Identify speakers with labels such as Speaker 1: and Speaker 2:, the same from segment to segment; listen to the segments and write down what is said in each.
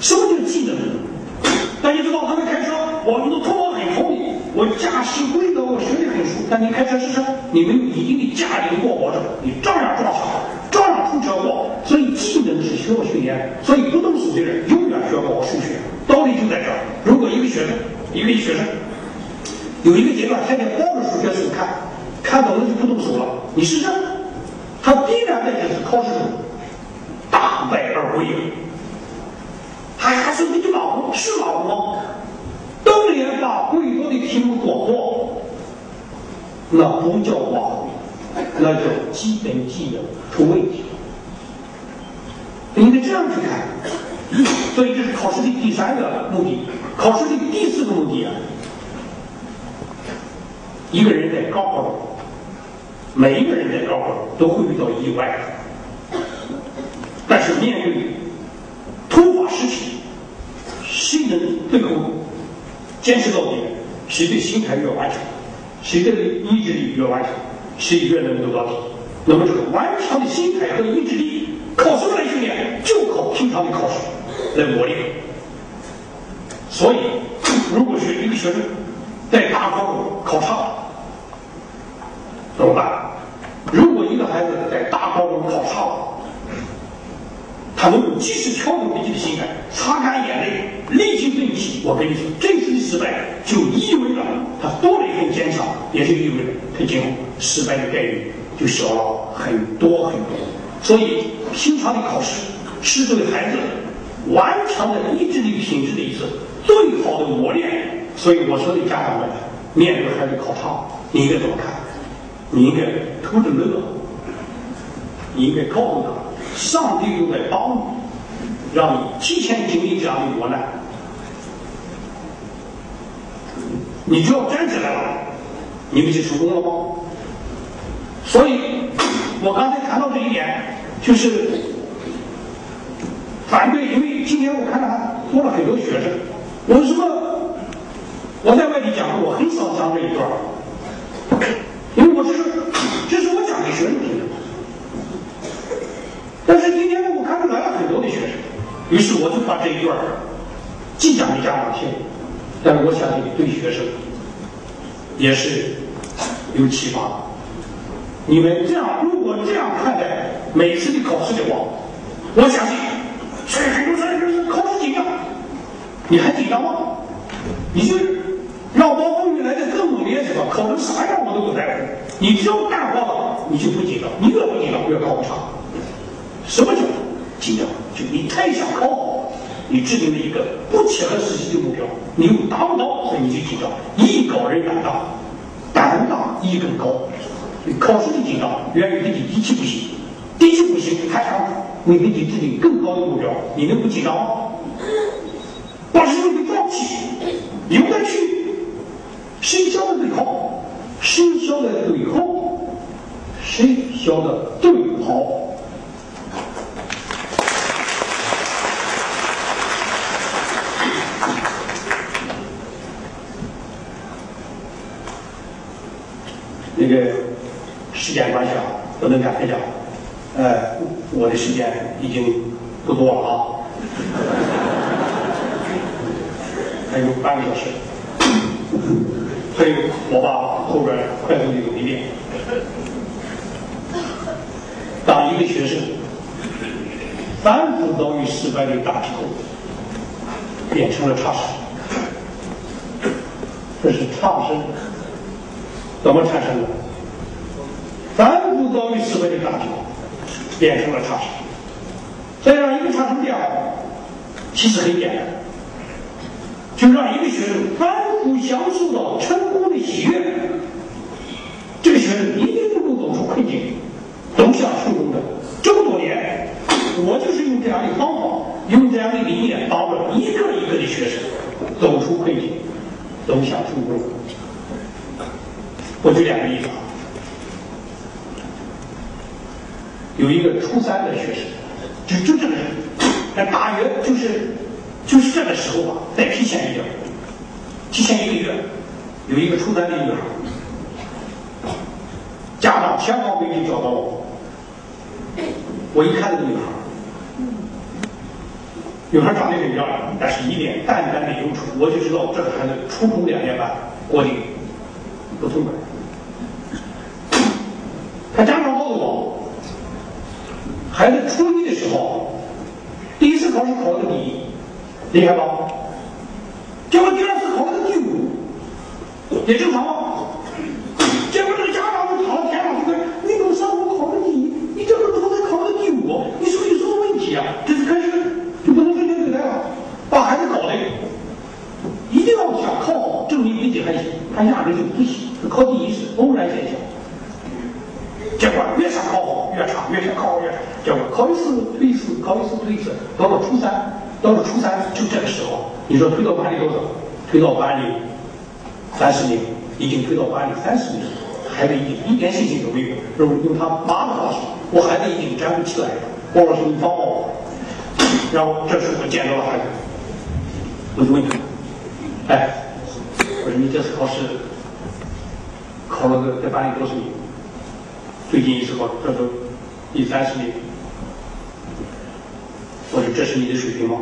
Speaker 1: 什么叫技能？大家知道，他们开车，我们都头脑很聪明，我驾驶规则我学得很熟。但你开车试试，你没有一定驾龄过活着，你照样撞墙，照样出车祸。所以技能是需要训练。所以不动手的人永远学不好数学。道理就在这儿。如果一个学生，一个学生有一个阶段天天抱着数学书看，看懂了就不动手了，你试试，他必然在这次考试中大败而归。他还说你老公是老公，当年把贵州的题目做错，那不叫忘，那叫基本技能出问题。你得这样去看，所以这是考试的第三个目的。考试的第四个目的啊，一个人在高考中，每一个人在高考中都会遇到意外，但是面对突发事情，谁能最后坚持到底？谁的心态越顽强，谁的意志力越顽强，谁越能走到底。那么这个顽强的心态和意志力，靠什么来训练？就靠平常的考试来磨练。所以，如果是一个学生在大考中考差了，怎么办？如果一个孩子在大考中考差了，他能够及时调整自己的心态，擦干眼泪，立即奋起。我跟你说，这次的失败就意味着他多了一份坚强，也就意味着他今后失败的概率就小了很多很多。所以，平常的考试是对孩子顽强的意志力品质的一次最好的磨练。所以我说的家长们，面对孩子考差，你应该怎么看？你应该偷着乐，你应该告诉他。上帝又在帮你，让你提前经历这样的磨难。你就要站起来了，你不就成功了吗？所以，我刚才谈到这一点，就是反对，因为今天我看到他多了很多学生。为什么我在外地讲课，我很少讲这一段？因为我这是，这是我讲给学生听的。今天，我看到来了很多的学生，于是我就把这一段既讲给家长听，但是我相信对学生也是有启发。你们这样，如果这样看待每次的考试的话，我相信，所以很多学生考试紧张，你还紧张吗？你就让暴风雨来的更猛烈是吧？考成啥样我都不在乎，你只要干活了，你就不紧张，你越不紧张越考不差。什么叫紧张？就你太想考好，你制定了一个不切合实际的目标，你又达不到，所以你就紧张。艺高人胆大，胆大艺更高。考试的紧张源于自己底气不行，底气不行还想为自己制定更高的目标，你能不紧张吗？把事情给放弃，留下去，谁教的最好？谁教的最好？谁教的最好？那个时间关系啊，不能赶开讲。呃，我的时间已经不多了啊，还有半个小时。所以我把后边快速的有一遍。当一个学生反复遭遇失败的打击后，变成了差生，这是差生。怎么产生的？反复遭遇失败的打击，变成了差生。再让一个差生变好，其实很简单，就让一个学生反复享受到成功的喜悦。这个学生一定能够走出困境，走向成功的。这么多年，我就是用这样的方法，用这样的理念，帮助一个一个的学生走出困境，走向成功。我举两个例子啊，有一个初三的学生，就就这个人，那大约就是就是这个时候吧，再提前一点，提前一个月，有一个初三的女孩，家长千方百计找到我，我一看这个女孩，女孩长得很漂亮，但是一脸淡淡的忧愁。我就知道这个孩子初中两年半过得不痛快。他家长告诉我，孩子初一的时候，第一次考试考了个第一，厉害吧？结果第二次考了个第五，也正常。结果这个家长就跑到天上去问：“你怎么上午考了第一？你这个怎么才考了第五？你是不是有什么问题啊？”这次开始就不能正确对待了，把孩子搞的一定要想考好，证明自己还行，他压根就不行，考第一是偶然现象。结果越想考好越差，越想考好越差。结果考一次退一次，考一次退一次，到了初三，到了初三就这个时候，你说推到班里多少？推到班里三十名，已经推到班里三十名，孩子已经一点信心都没有。用用他妈的话说，我孩子已经站不起来了。王老师，你帮帮我。然后这时候我见到了孩子，我就问他，哎，我说你这次考试考了个在班里多少名？最近一次考，这是第三十名。我说这是你的水平吗？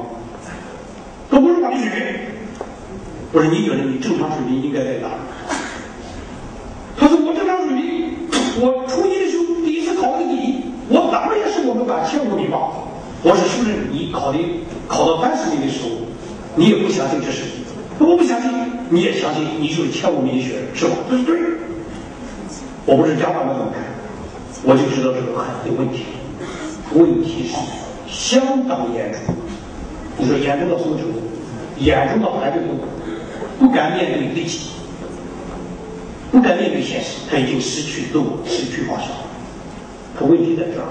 Speaker 1: 都不是我的水平。我说你觉得你正常水平应该在哪？他说我正常水平，我初一的时候第一次考的第一，我当然也是我们班前五名吧。我说是不是你考的考到三十名的时候，你也不相信这是？我不相信，你也相信你就是前五名的学生是吧？这是对。我不是家长们怎么看？我就知道这个孩子有问题，问题是相当严重。你说严重到什么程度？严重到孩子不不敢面对自己，不敢面对现实，他已经失去自我，失去方向。可问题在这儿。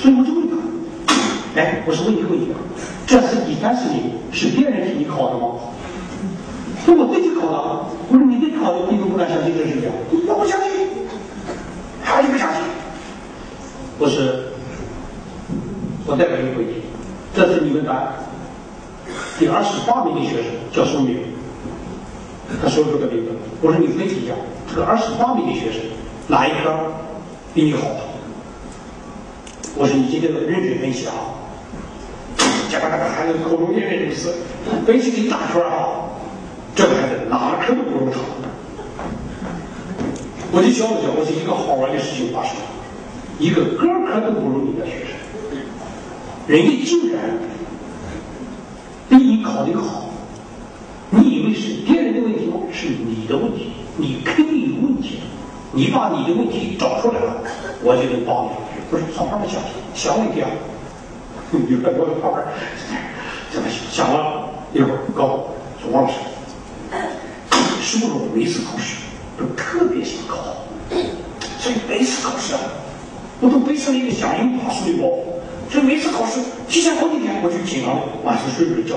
Speaker 1: 所以我就问他：哎，我是问你个问题，这次第三十名是别人替你考的吗？是我自己考的。我说你自己考的，你都不敢相信。这是假？我不相信。还是不相信？不是，我代表你回忆，这是你们班第二十八名的学生叫什么名？他说出个名字。我说你分析一下，这个二十八名的学生哪一科比你好？我说你今天认真分析啊！结果那个孩子口中念念有词，分析了一大圈啊，这个孩子哪科都不如他。我就想了想，我是一个好玩的事情发生了，一个个科都不如你的学生，人家竟然比你考得好，你以为是别人的问题吗？是你的问题，你肯定有问题，你把你的问题找出来了，我就能帮你。不是上班的想想问题啊，你在我旁边，怎么想了一会儿，告诉说王老师，是不是每次考试？都特别想考好，所以每次考试啊，我都备上一个响应爬书的包。所以每次考试提前好几天，我就紧张晚上睡不着觉。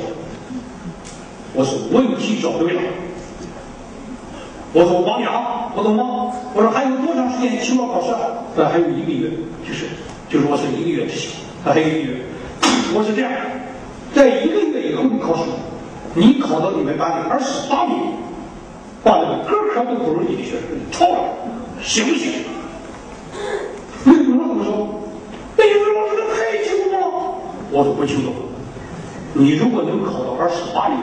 Speaker 1: 我说问题找对了，我说我帮你啊，我懂吗？我说还有多长时间期末考试？呃，还有一个月，就是就是我说一个月之前，还有一个月。我是这样，在一个月以后的考试，你考到你们班的二十八名。把那个个科都不如你的学生超了，行不行？你怎么怎么说？那语文老师他太轻松了。我说不清楚。你如果能考到二十八名，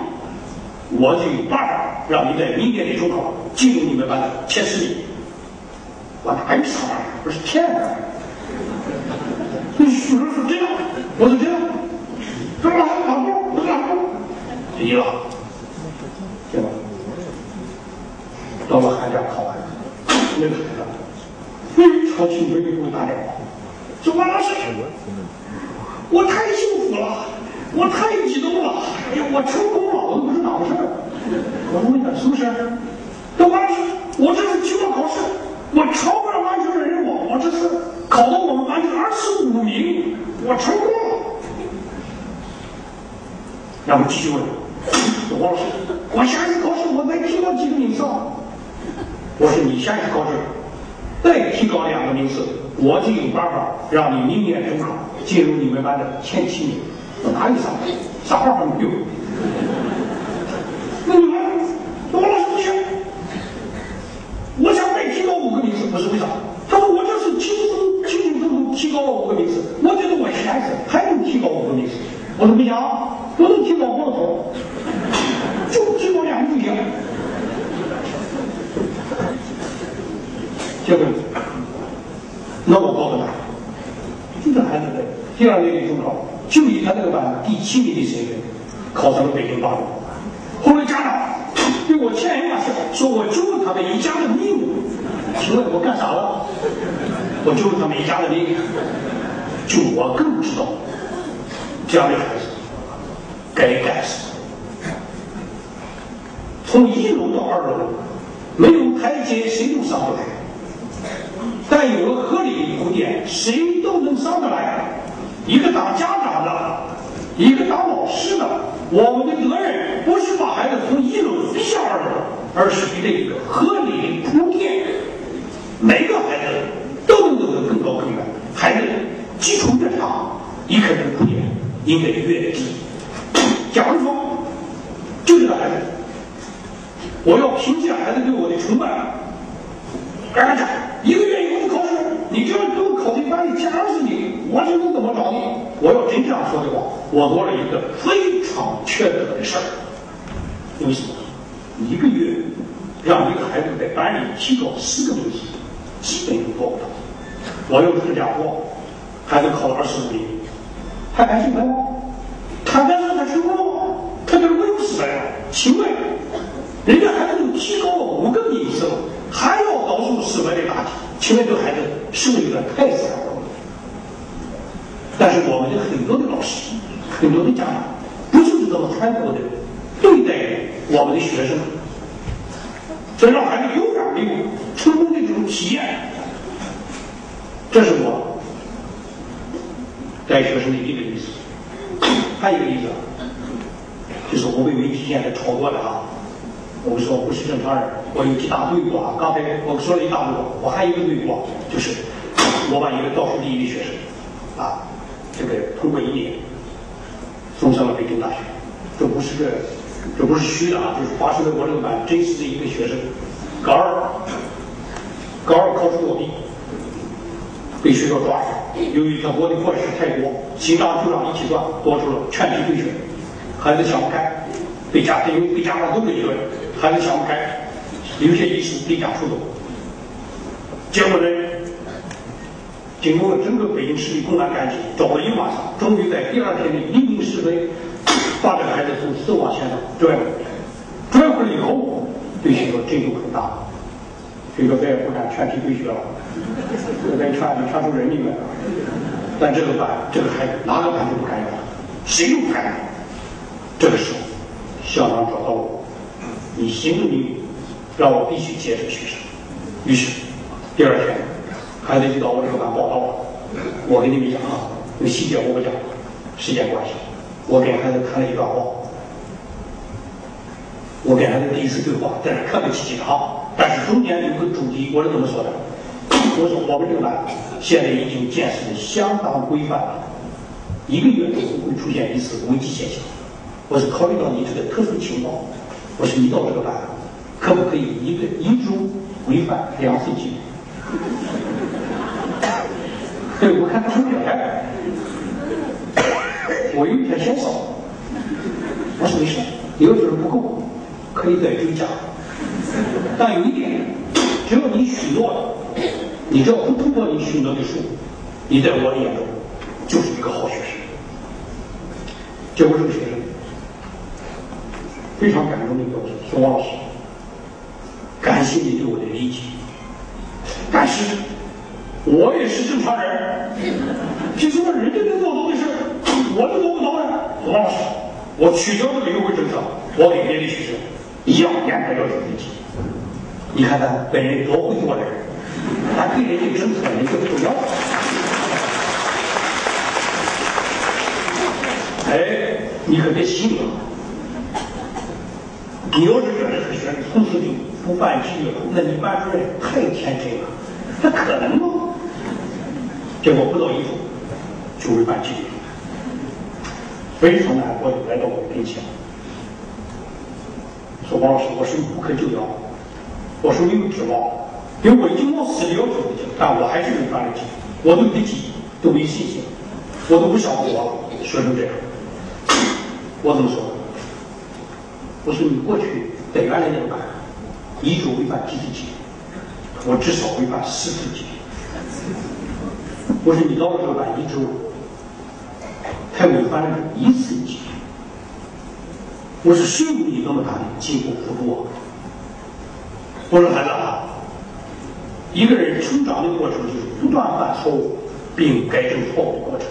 Speaker 1: 我就有办法让你在明年的中考进入你们班的前十名。我哪有啥办法？我是骗人。你说是这样，我就这样，是吧？哪步？哪步？第一了。到了寒假考完，那个孩子非常兴奋的给我打电话，说王老师，我太幸福了，我太激动了，哎呀，我成功了，我都不知道哪回事我问他是不是？说王老师，我这次期末考试，我超过了完成的任务，我这次考到我们班的二十五名，我成功了。然后继续问，王老师，我下一次考试我再提高几个名次？我说你下一次考试再提高两个名次，我就有办法让你明年中考进入你们班的前七名。哪有啥啥办法没有？那你们，我老师不行，我想再提高五个名次，不是为啥？他说我这是轻松轻轻松松提高了五个名次，我觉得我下一次还能提高五个名次我是不想，我能提高多少，就提到两句话。结果，那我告诉他，就这孩子的第二年的中考，就以他那个班第七名的身份考上了北京八中。后来家长对我千言万谢，说我救了他们一家的命。请问我干啥了？我救了他们一家的命。就我更知道，这样的孩子该干什么。从一楼到二楼，没有台阶谁都上不来，但有了合理的铺垫，谁都能上得来。一个当家长的，一个当老师的，我们的责任不是把孩子从一楼推下二楼，而是给他一个合理的铺垫。每个孩子都能走得更高更远，孩子。基础越差，你可能铺垫应该越低。假如说，就这个孩子，我要凭借孩子对我的崇拜，跟他讲，一个月以后考试，你只要给我考进班里前二十名，我就能怎么着你。我要真这样说的话，我做了一个非常缺德的事儿。为什么？一个月让一个孩子在班里提高十个东西，基本都做不到。我要是这样做。孩子考了二十五名，他敢兴奋吗？他敢说他成功了吗？他就是没有失败了。请问，人家孩子都提高了五个名次了，还要告诉失败的现在？这孩子是不是有点太惨了？但是我们的很多的老师，很多的家长，不就是这么残酷的对待我们的学生，这让孩子永远没有成功的这种体验。这是我。带学生的一个意思，还有一个例子，就是我们媒体现在炒作的啊。我们说不是正常人，我有几大对过啊。刚才我说了一大对过，我还有一个对过，就是我把一个倒数第一的学生啊，这个通过一年送上了北京大学。这不是个，这不是虚的啊，就是发生在我这个班真实的一个学生，高二，高二考试作弊。被学校抓住，由于他播的课时太多，新账旧账一起算，多出了全体退学。孩子想不开，被家因为被家长都给一顿，孩子想不开，留下遗书离家出走。结果呢，经过了整个北京市的公安干警找了一晚上，终于在第二天的黎明时分，把这个孩子从死亡线上拽回来。拽回来以后，对学校震动很大，这个再也不敢全体退学了。这边全全出人命来了，但这个班这个孩子哪个班都不敢要，谁都不敢要。这个时候，校长找到我，你行的命令让我必须接受学生。于是第二天，孩子就到我这个班报到了。我跟你们讲啊，那个细节我不讲，时间关系。我给孩子看了一段话，我跟孩子第一次对话，在这客客气气的啊，但是中间有个主题，我是怎么说的？我说我们这个班现在已经建设的相当规范了，一个月都不会出现一次危机现象。我是考虑到你这个特殊情况，我说你到这个班，可不可以一个一周规范两次纪律？对，我看他很表态。我有一天嫌少，我说没事，有分不够，可以再追加。但有一点，只要你许诺了。你只要不突破你许诺的数，你在我的眼中就是一个好学生。结果这个学生非常感动的告诉说：“王老师，感谢你对我的理解，但是我也是正常人，凭什么人家能做到的事，我就做不到呢？”王老师，我取消这个优惠政策，我给别的学生一样严格要求自己。你看看本人多会做人。他对人家政策人就不要。哎，你可别信了。你要是这这个学生从此就不犯纪律了，那你班主任太天真了，那可能吗？结果不到一周就会办纪律，非常难过来到我跟前，说王老师，我是无可救药，我说没有指望。因为我已经往死里要求了，但我还是没办得起，我对自己都没信心，我都不想活了，学成这样。我怎么说？我说你过去在原来那个班，一周违反几次几？我至少违反十次纪律。我说你到了这个班一周，才违反了一次纪律。我说谁给你那么大的进步幅度？我说孩子，一个人成长的过程就是不断犯错误并改正错误的过程。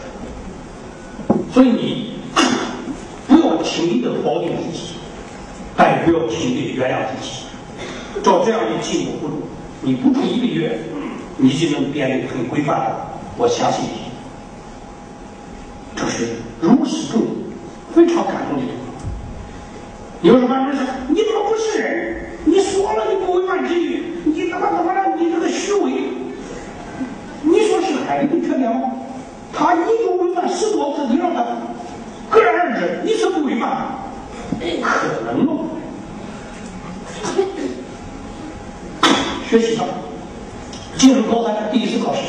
Speaker 1: 所以你不要轻易的否定自己，但也不要轻易的原谅自己。照这样的进步幅度，你不出一个月，你就能变得很规范了。我相信你，这是如释重负，非常感动的地方。有什么人说你怎么不是人？你说了你不违反纪律，你怎么怎么了？你这个虚伪，你说是孩子的缺点吗？他一周违反十多次，你让他戛然而止，你是不违反？可能吗？学习上，进入高三第一次考试，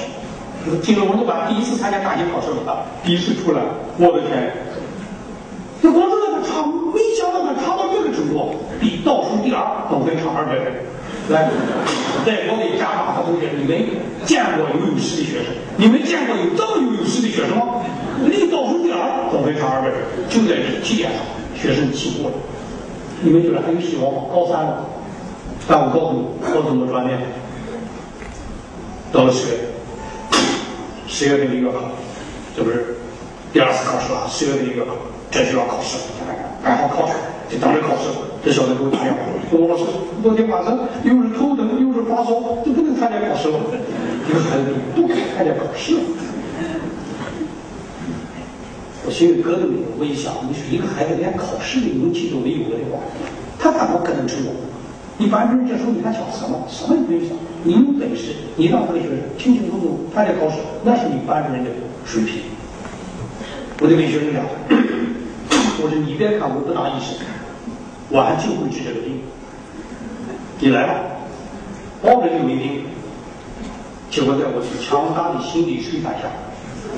Speaker 1: 进入文理班第一次参加大型考试了，第一次出来，我的天！这光是那个差，没想到他差到这个程度，比倒数第二总分差二百分。来，在我的家长和同学，你们见过有有识的学生？你们见过有这么有有识的学生吗？离倒数第二总分差二百分，就在这起点上，学生起步了。你们觉得还有希望吗？高三了，但我告诉你，我怎么转变？到了十月，十月份的月考，这不是第二次考试了？十月份的月考，这就要考试了，赶好考试，就等着考试。这小子给我打电话，跟我说昨天晚上又是头疼又是发烧，就不能参加考试了。一个孩子不敢参加考试。我心里咯噔一下，我一想，你说一个孩子连考试的勇气都没有了的话，他怎么可能成功？你班主任这时候你还想什么？什么也不用想，你有本事，你让这个学生清清楚楚参加考试，那是你班主任的水平。我就跟学生讲，我说你别看我不大意识，我还就会治这个病。你来吧，保证就没病。结果在我强大的心理吹弹下，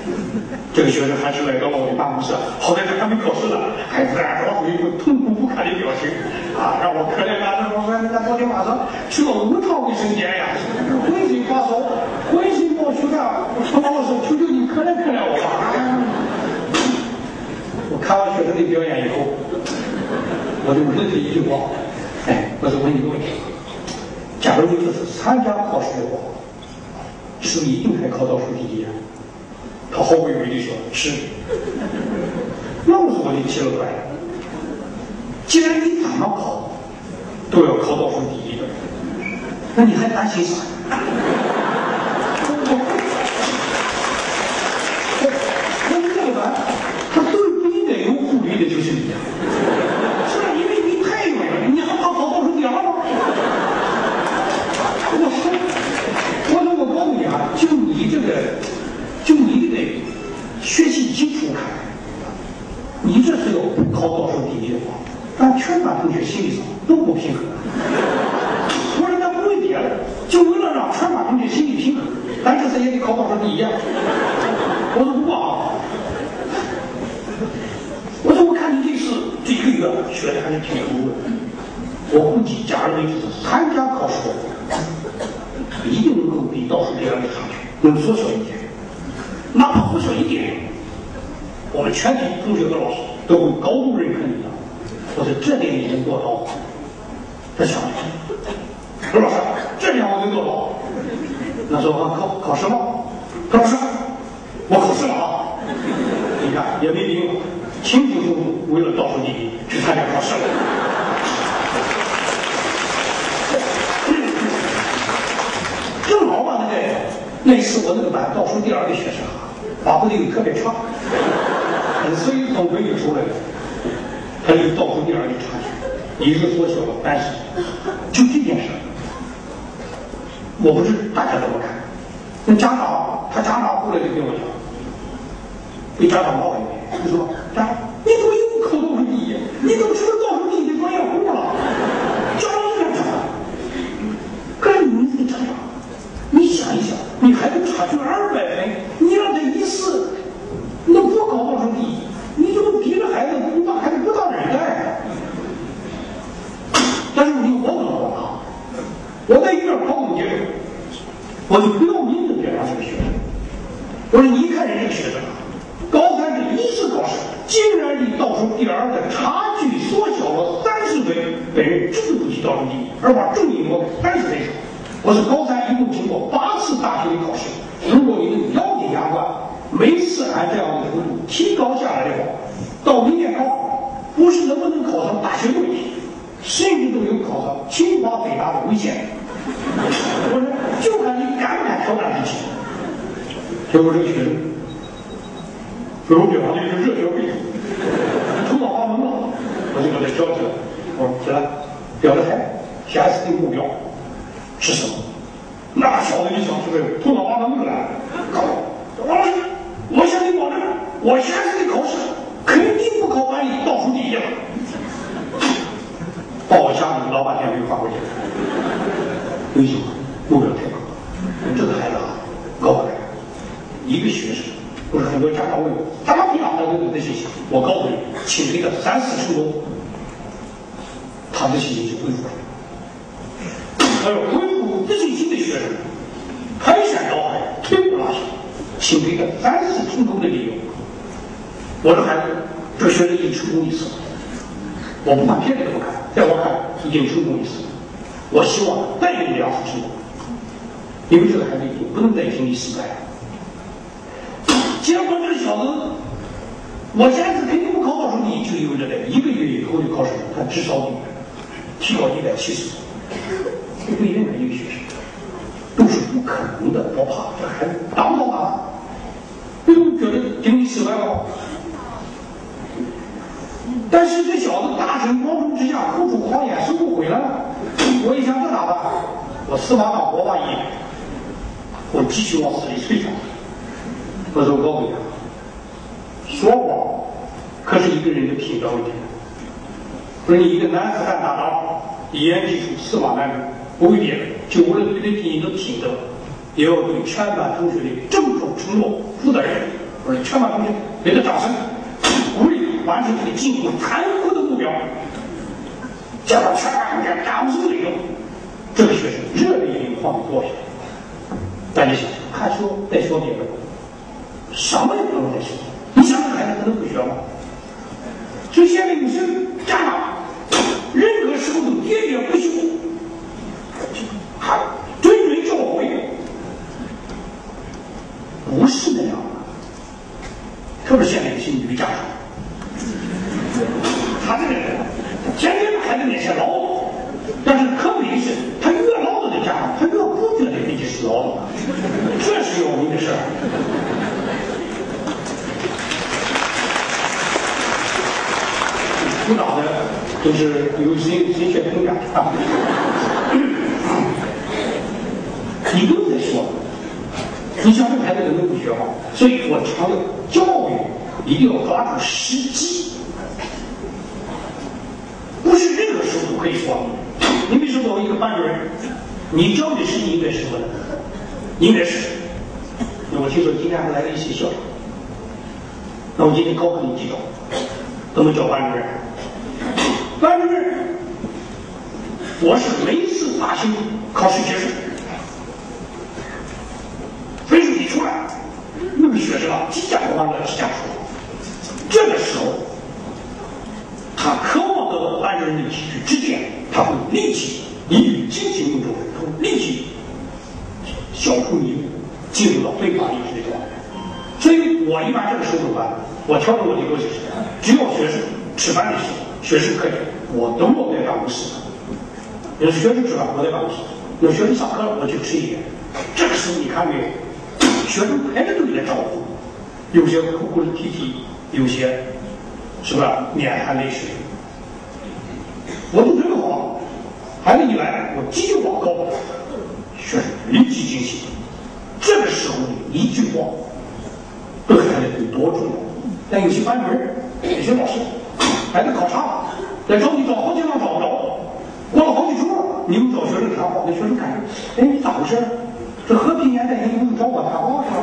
Speaker 1: 这个学生还是来到了我的办公室。好在这还没考试呢，还自然发出一副痛苦不堪的表情，啊，让我可怜他。他说：“他昨天晚上去了五趟卫生间呀，浑身发烧，浑身冒虚汗。王老师，求求你可怜可怜我吧。”我看完学生的表演以后，我就问他一句话：“哎，我就问你个问题，假如你这次参加考试的话，是不是一定还考倒数第一？”他毫不犹豫地说：“是。”那我说我就奇了怪了，既然你怎么考都要考倒数第一的，那你还担心啥？那这个班，他最不应该有顾虑的就是你呀，吧？因为你太远了，你还怕考倒数第二吗？我说，我说我告诉你啊，就你这个，就你这个学习基础看，你这是要考倒数第一的话，咱全班同学心理上都不平衡。我说咱不为别的，就为了让全班同学心理平衡，咱这次也得考倒数第一啊。我说不过啊，我说我看你这次这一个月学的还是挺投入的。我估计，假如你这次参加考试，一定能够比倒数第二的差距能缩小一点，哪怕缩小一点，我们全体同学和老师都会高度认可你的。我说这点你能做到，这想说老师，这点我能做到。那时候我考考试吗？老师，我考试了啊！你看也没病，清清楚楚为了倒数第一去参加考试了。正好吧，那个那次我那个班倒数第二的学生啊，发挥的特别差，所以总分就出来了，他就倒数第二的差距，一直缩小了。但是就这件事，我不知大家怎么看。那家长他家长过来就跟我讲，被家长骂一遍，就说：“家长，你怎么又考倒数第一？你怎么成了倒数第一的专业户了？”家长这样讲。可是你们这个家长。你想一想，你孩子差距二百分，你让他一试，那不考倒数第一，你就逼着孩子，你把孩子不当我在一边考公结束，我就不要命的表扬这个学生。我说你看人家学生，高三这一次考试，竟然离倒数第二的差距缩小了三十分，本人绝不及倒数第一，而把重音落在三十分上。我是高三一共经过八次大学的考试，如果你能咬紧牙关，每次按这样的幅度提高下来的话，到明年考，不是能不能考上大学的问题，甚至都有考上清华北大的危险。我说，就看你敢不敢挑战自己。结果这个学生，给我表扬的是热血沸腾，头脑发懵了，我就把他叫起来，我说起来，表个态，下一次定目标。是什么？那小子一想，是不是头脑发懵了？王老师，我向你保证，我下次的考试肯定不考班里倒数第一了。把我吓得老半天没有发过去。为什么？目标太高。这个孩子啊，高不来。一个学生，不是很多家长问我，怎么培养他有的学习？我告诉你，请给他三四成功，他的信心就恢复了。还有恢复自信心的学生，排山倒海，摧枯拉朽，请给他三次成功的理由。我的孩子，这学生已经成功一次，我不管别的怎么看，在我看已经成功一次。我希望再有两次成功，因为这个孩子已经不能再经历失败了。结果这个小子，我下次肯定不考倒数第一，就因为这个，一个月以后的考试，他至少提高一百七十分。对任何一个学生都是不可能的，我怕这孩子达不到啊！哎呦，觉得经历失败了。但是这小子大庭广众之下口出狂言，收不回来了。我一想这咋办？我司马当活法一，我继续往死里催他。我说我告诉你，说谎可是一个人的品德问题。我说你一个男子汉大丈夫，一言既出，驷马难追。不为别的，就为了对你的品德，也要对全班同学的郑重承诺负责任。我说全班同学给他掌声，鼓励完成他的进步残酷的目标。叫到全班同学掌声雷动，这个学生热泪盈眶的坐下。大家想想，看书再说别的，什么也不能再说。你想想孩子他能不学吗？所以现在有些家长，任何时候都喋喋不休。还谆谆教诲，不是那样的。特别是现在有些女家长，他这个人天天在孩子面前唠叨，但是可悲的是，他越唠叨的家长，他越不觉得自己是唠叨，这是要命的事儿。鼓掌的都是有心心血同感啊。你不用再说，你想这孩子根本不学好，所以我强调教育一定要抓住时机，不是任何时候都可以说。你比如说我一个班主任，你教的是应该什么呢？应该是，那我听说今天还来了一些校长，那我今天考考你几招，怎么教班主任？班主任，我是每次大型考试结束。分数一出来，那个学生啊，几家欢乐几家愁。这个时候，人的几句指点，他会立即以语进行用中，他会立即消除迷雾，进入到非法意识的状态。所以我一般这个时候怎么办？我调整我的逻辑是：只要学生吃饭的时候，学生可以，我都落在办公室。有学生吃饭，我在办公室；有学生上课了，我去吃一点。这个时候你看没有？学生排着队来招呼，有些哭哭啼啼，有些是吧？面含泪水。我都准备好了，孩子一来，我继续往高，学生立即惊喜。这个时候一句话，对孩子有多重要？但有些班主任、有些老师，孩子考差了，来找你找好几趟找不着，过了好几周，你们找学生谈话，那学生感觉，哎，你咋回事？这和平年代你不用找我谈话是吧？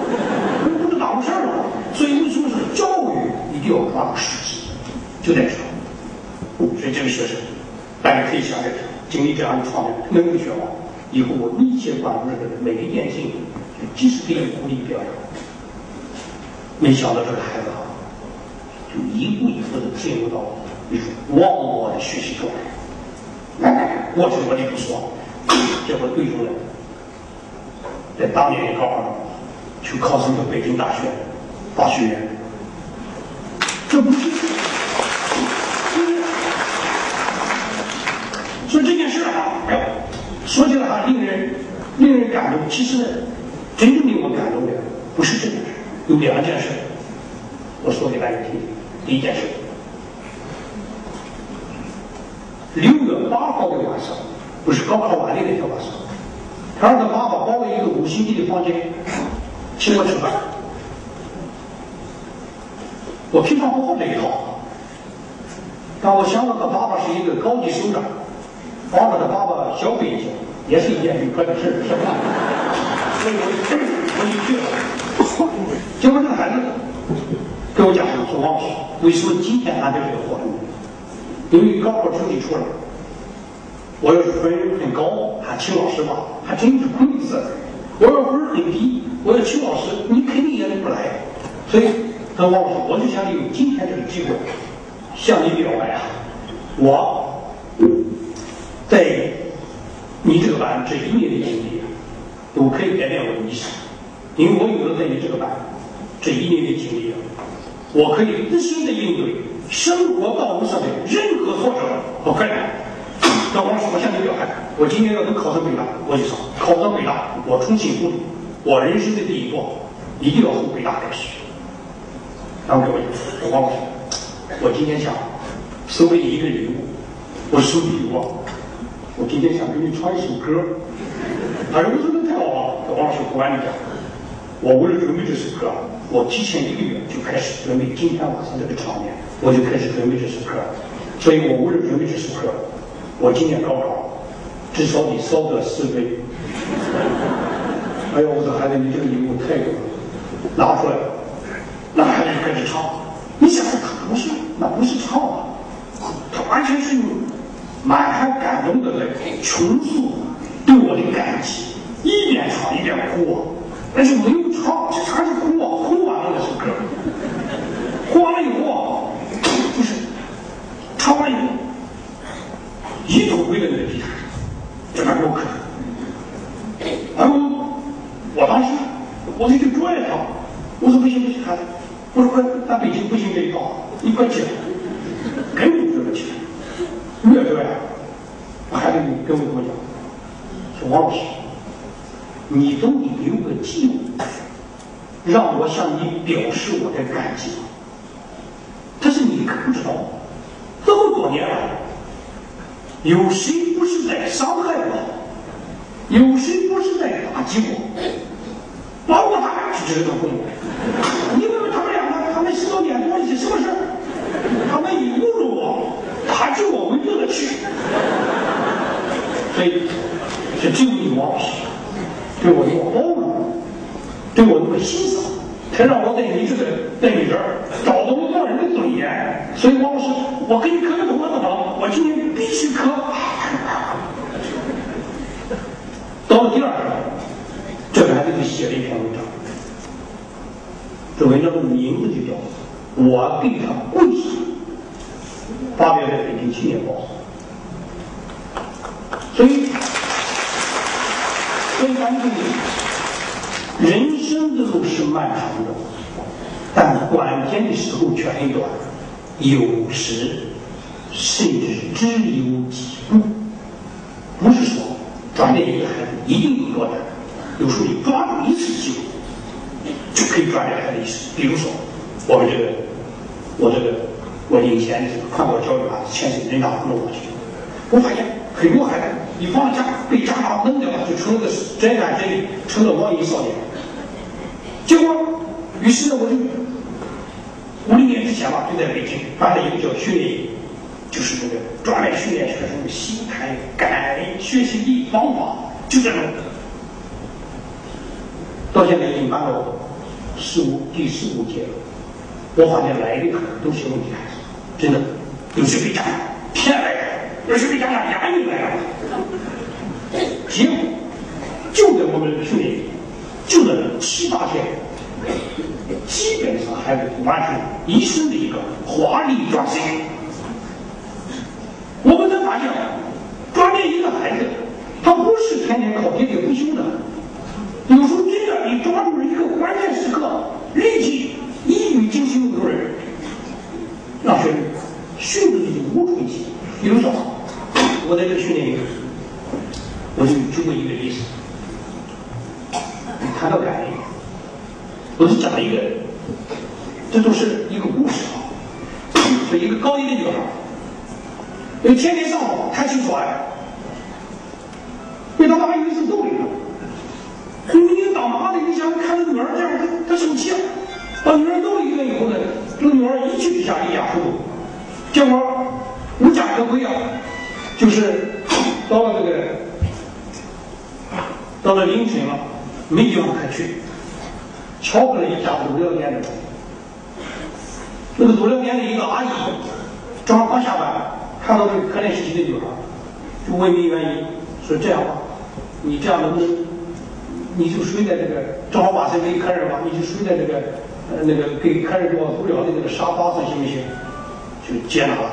Speaker 1: 不是咋回事儿了。所以为什么是教育一定要抓住时机？就在这。所以这个学生，大家可以想想，经历这样的创业，能不能学完？以后我密切关注这个每一件事情，就及时给予鼓励表扬。没想到这个孩子啊，就一步一步的进入到一种忘我的学习状态。过去我就不说，结果最终呢，在当年高考，去考上了北京大学法学院。这不是，所以这件事啊，哎呦，说起来还令人令人感动。其实，真正令我感动的不是这件事。有两件事，我说给大家听。第一件事，六月八号的晚上，不是高考完的那天晚上，他让他爸爸包了一个五星级的房间，请我吃饭。我平常不好这一套，但我想到他爸爸是一个高级首长，帮着他爸爸消费一下，也是一件愉快的事，是吧？所以我我就去了。结果这个孩子给我讲说：“王老师，为什么今天安排这个活动？因为高考成绩出来，我要分很高，还请老师吧，还真是贵子。我要分很低，我要请老师，你肯定也得不来。所以，他说王老师，我就想利用今天这个机会向你表白啊！我在你这个班这一年的经历，都可以改变我的一生。”因为我有了在你这个班这一年的经历，我可以自信的应对生活道路上的任何挫折和困难。赵老师，我向你表态，我今年要能考上北大，我就说；考上北大，我重新努力。我人生的第一步一定要从北大开始。然后各位，王老师，我今天想送给你一个礼物，我手里有啊，我今天想给你唱一首歌。他说：“我说那太好了。”王老师，不瞒你讲。我为了准备这首歌，我提前一个月就开始准备今天晚上这个场面，我就开始准备这首歌。所以我为了准备这首歌，我今年高考至少得烧得四杯。哎呦，我说孩子，你这个礼物太多了，拿出来，那孩子就开始唱。你想想，他不是，那不是唱啊，他完全是用满含感动的来倾诉对我的感激，一边唱一边哭。但是没有唱，这全是哭啊！哭完了那首歌，哭完了以后，不是唱完以后，一头跪在那个地毯上，在那给我磕。然后我当时我就去拽他，我说不行不行，孩子，我说快，咱北京不行这一套，你快起来，根本不起来，越拽，孩子你跟我跟我讲，说王老师。你总得留个记录，让我向你表示我的感激。但是你可不知道，这么多年来，有谁不是在伤害我？有谁不是在打击我？包括他就是个父母。你问问他们两个，他们十多年做了些什么事他们一侮辱我，他就我为乐趣。所以，这只有你王老师。对我那么包容，对我那么欣赏，才让我在你这个在你这儿找到了做人的尊严。所以王老师，我给你磕个头，怎么？我今天必须磕。到了第二天，这个孩子就写了一篇文章，这文章的名字就叫《我对他跪下》，发表在《北京青年报》。所以。所以咱们人生的路是漫长的，但关键的时候却很短，有时甚至只有几步。不是说转变一个孩子一定有多难，有时候你抓住一次机会，就可以转变孩子一生。比如说，我们这个，我这个，我以前的这个看过教育啊，前些人大弄过去，我发现。很多孩子一放假被家长弄掉了，就成了个真干真，成了网瘾少年。结果，于是呢，我就五六年之前吧，就在北京办了一个叫训练营，就是那个专门训练学生的心态、感恩、学习的方法，就这种。到现在已经办到十五第十五届了，我发现来的可能都是问题孩子，真的，有些被家长骗来的。而是被家长压抑来了，结果我们训练营，就在七八天，基本上孩子完成一生的一个华丽转身。我们才发现，锻炼一个孩子，他不是天天靠喋喋不休的，有时候真的你抓住了一个关键时刻，立即一语惊醒很多人，让学生训的就无出息。比如说，我在这个训练营，我就举过一个例子，谈到感恩，我就讲一个，这都是一个故事。啊，是一个高一的女孩，因为天天上网看小说爱，被他妈一次揍了一顿，你当妈的，你想看着女儿这样，他生气，把女儿揍了一顿以后呢，这个女儿一气之下离家出走，结果。无家可归啊，就是到了这个，到了凌晨了，没地方可去，敲开了一家足疗店的。那个足疗店的一个阿姨，正好刚下班，看到这个可怜兮兮的女孩，就问明原因，说这样吧，你这样能不能，你就睡在这个，正好晚上给客人吧，你就睡在这个，呃，那个给客人做足疗的那个沙发上，行不行？就接纳了。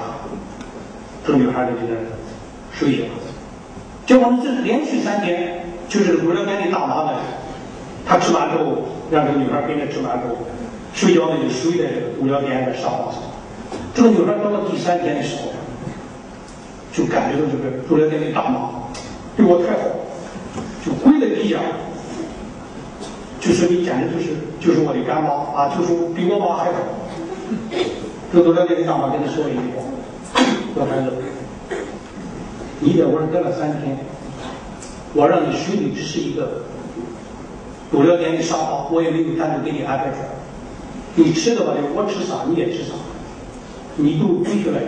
Speaker 1: 这女孩就在睡了，结果这连续三天，就是足疗店的大妈呢，她吃完之后，让这个女孩跟着吃完之后，睡觉呢就睡在这个足疗店的沙发上。这个女孩到了第三天的时候，就感觉到这个足疗店的大妈对我太好，就跪在地下，就说你简直就是就是我的干妈啊，就说比我妈还好。这个足疗店的大妈跟他说了一句话。说孩子，你在我这待了三天，我让你睡的只是一个足疗店的沙发，我也没有单独给你安排出来。你吃的吧，我吃啥你也吃啥，你都回去了，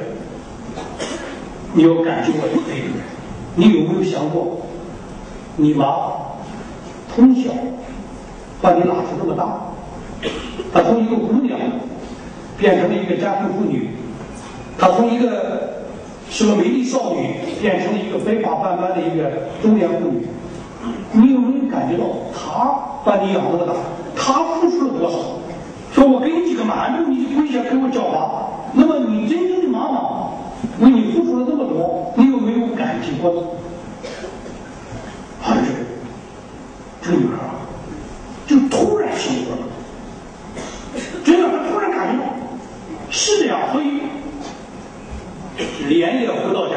Speaker 1: 你要感激我的恩。你有没有想过，你妈从小把你拉扯这么大，她从一个姑娘变成了一个家庭妇女，她从一个。是个美丽少女，变成了一个白发斑斑的一个中年妇女。你有没有感觉到，她把你养这么大，她付出了多少？说我给你几个馒头，你就跪下给我叫爸。那么你真正的妈妈为你付出了这么多，你有没有感激过？还是这个女孩啊就突然醒悟了，真的，她突然感觉到，是的呀，所以。连夜回到家，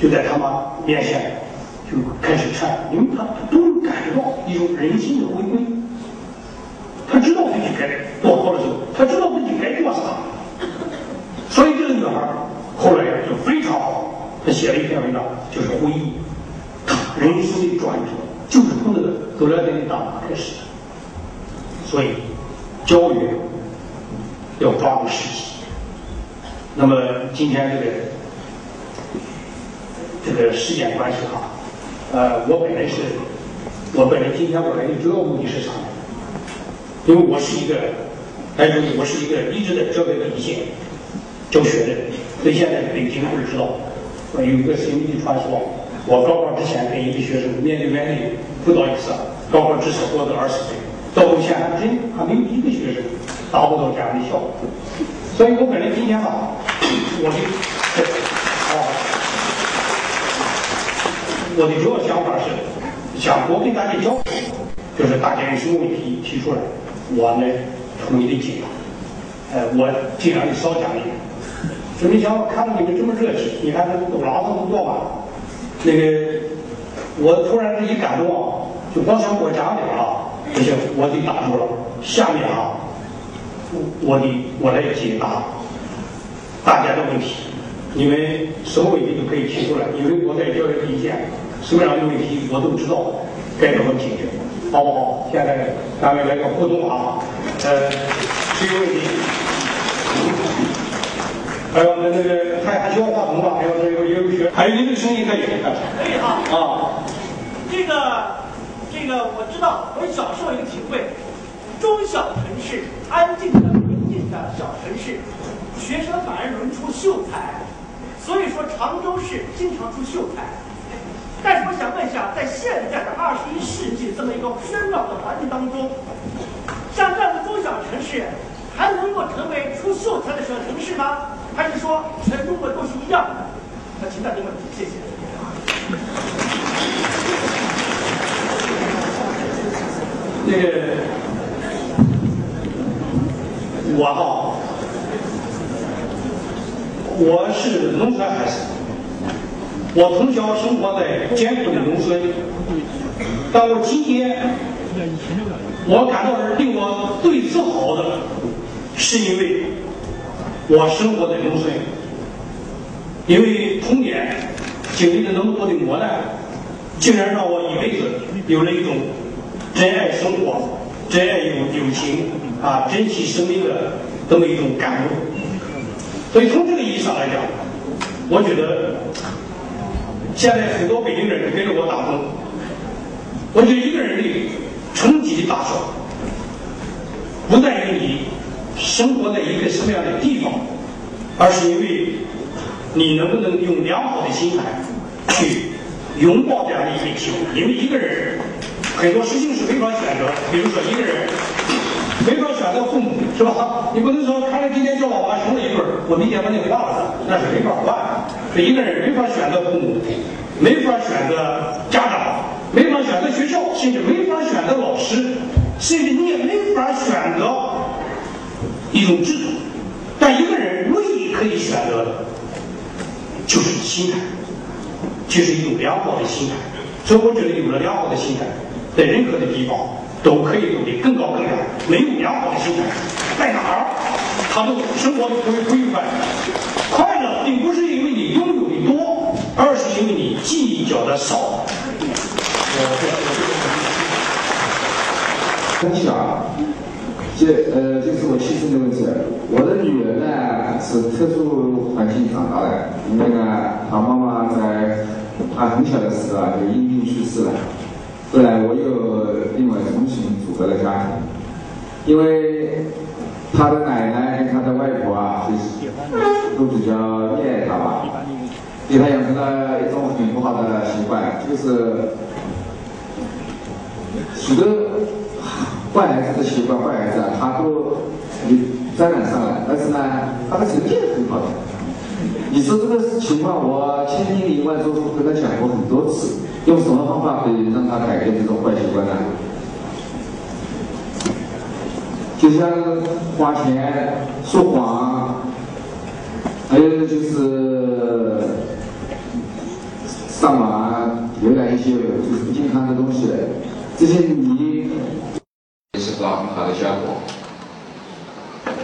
Speaker 1: 就在他妈面前就开始唱，因为他他终于感觉到一种人心的回归，他知道自己该做错了什么，他知道自己该做啥，所以这个女孩后来就非常好，她写了一篇文章，就是回忆她人生的转折，就是从那个走了店的大妈开始的，所以教育要抓住时机。那么今天这个这个时间关系哈，呃，我本来是，我本来今天我来的主要目的是啥呢？因为我是一个，哎，我是一个一直在浙北一线教学的，所以现在北京不知道，呃有一个神秘传说，我高考之前跟一个学生面对面的辅导一次，高考至少多了二十岁，到目前还真还没有一个学生达不到这样的效果。所以我本来今天吧，我的啊，我的主要想法是想多跟大家交流，就是大家有什么问题提出来，我呢统一的解答，呃，我尽量的少讲一点。说没想到看到你们这么热情，你看这都拉子都多满，那个我突然这一感动啊，就光想我讲点啊，不行，我得打住了。下面啊。我的我来解答大家的问题，你们什么问题都可以提出来，因为我在教育一线，什么样的问题我都知道该怎么解决，好不好？现在咱们来个互动啊，呃，谁有问题？还有那那个还还需要话筒吗？还有那个有学，还有您的声音可以。
Speaker 2: 可以哈。啊，这个这个我知道，我小时候一个体会。中小城市，安静的、宁静的小城市，学生反而能出秀才，所以说常州市经常出秀才。但是我想问一下，在现在的二十一世纪这么一个喧闹的环境当中，像这样的中小城市，还能够成为出秀才的小城市吗？还是说全中国都是一样的？那请大家问题，谢谢。
Speaker 1: 那个，我哈，我是农村孩子，我从小生活在艰苦的农村，但我今天，我感到是令我最自豪的，是因为我生活在农村，因为童年经历了那么多的磨难，竟然让我一辈子有了一种。珍爱生活，珍爱友友情啊，珍惜生命的这么一种感悟。所以从这个意义上来讲，我觉得现在很多北京人跟着我打工，我觉得一个人的成绩大小，不在于你生活在一个什么样的地方，而是因为你能不能用良好的心态去拥抱这样的一个机会。因为一个人。很多事情是没法选择，比如说一个人没法选择父母，是吧？你不能说看着今天叫老爸生了一对，我明天把你给忘了，那是没法办。这一个人没法选择父母，没法选择家长，没法选择学校，甚至没法选择老师，甚至你也没法选择一种制度。但一个人唯一可以选择的，就是心态，就是一种良好的心态。所以我觉得有了良好的心态。在任何的地方都可以走得更高更远。没有良好的心态，在哪儿他都生活不会不愉快。快乐并不是因为你拥有的多，而是因为你计较的少。
Speaker 3: 很小，这呃，就是我妻子的问题。我的女儿呢是特殊环境长大的，因为呢，她妈妈在她很小的时候啊就因病去世了。后来我又另外重新组合了家庭，因为他的奶奶跟他的外婆啊，都比较溺爱他吧，给他养成了一种很不好的习惯，就是许多坏孩子的习惯，坏孩子啊，他都沾染上了，但是呢，他的成绩很好的。你说这个情况，我千叮咛万嘱咐跟他讲过很多次。用什么方法可以让他改变这种坏习惯呢？就像花钱、说谎，还有就是上网浏览一些就是不健康的东西，这些你也是达很好的效果。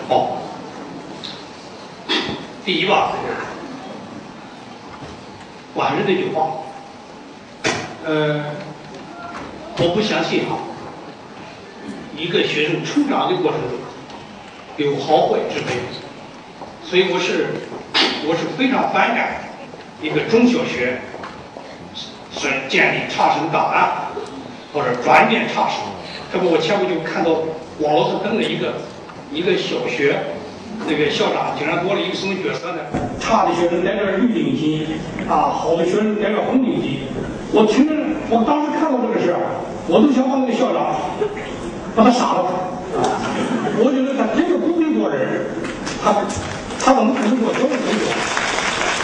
Speaker 1: 好，第一吧，我还是那句话。呃，我不相信哈，一个学生。成长的过程中有好坏之分，所以我是我是非常反感一个中小学是建立差生。档案或者转变差生。这不，我前不久看到网络上登了一个一个小学那个校长竟然多了一个什么角色呢？差的学生带点绿领巾啊，好的学生带点红领巾。我听着，我当时看到这个事儿，我都想把那个校长把他杀了。我觉得他真的不会做人，他他怎么可能做教育工作？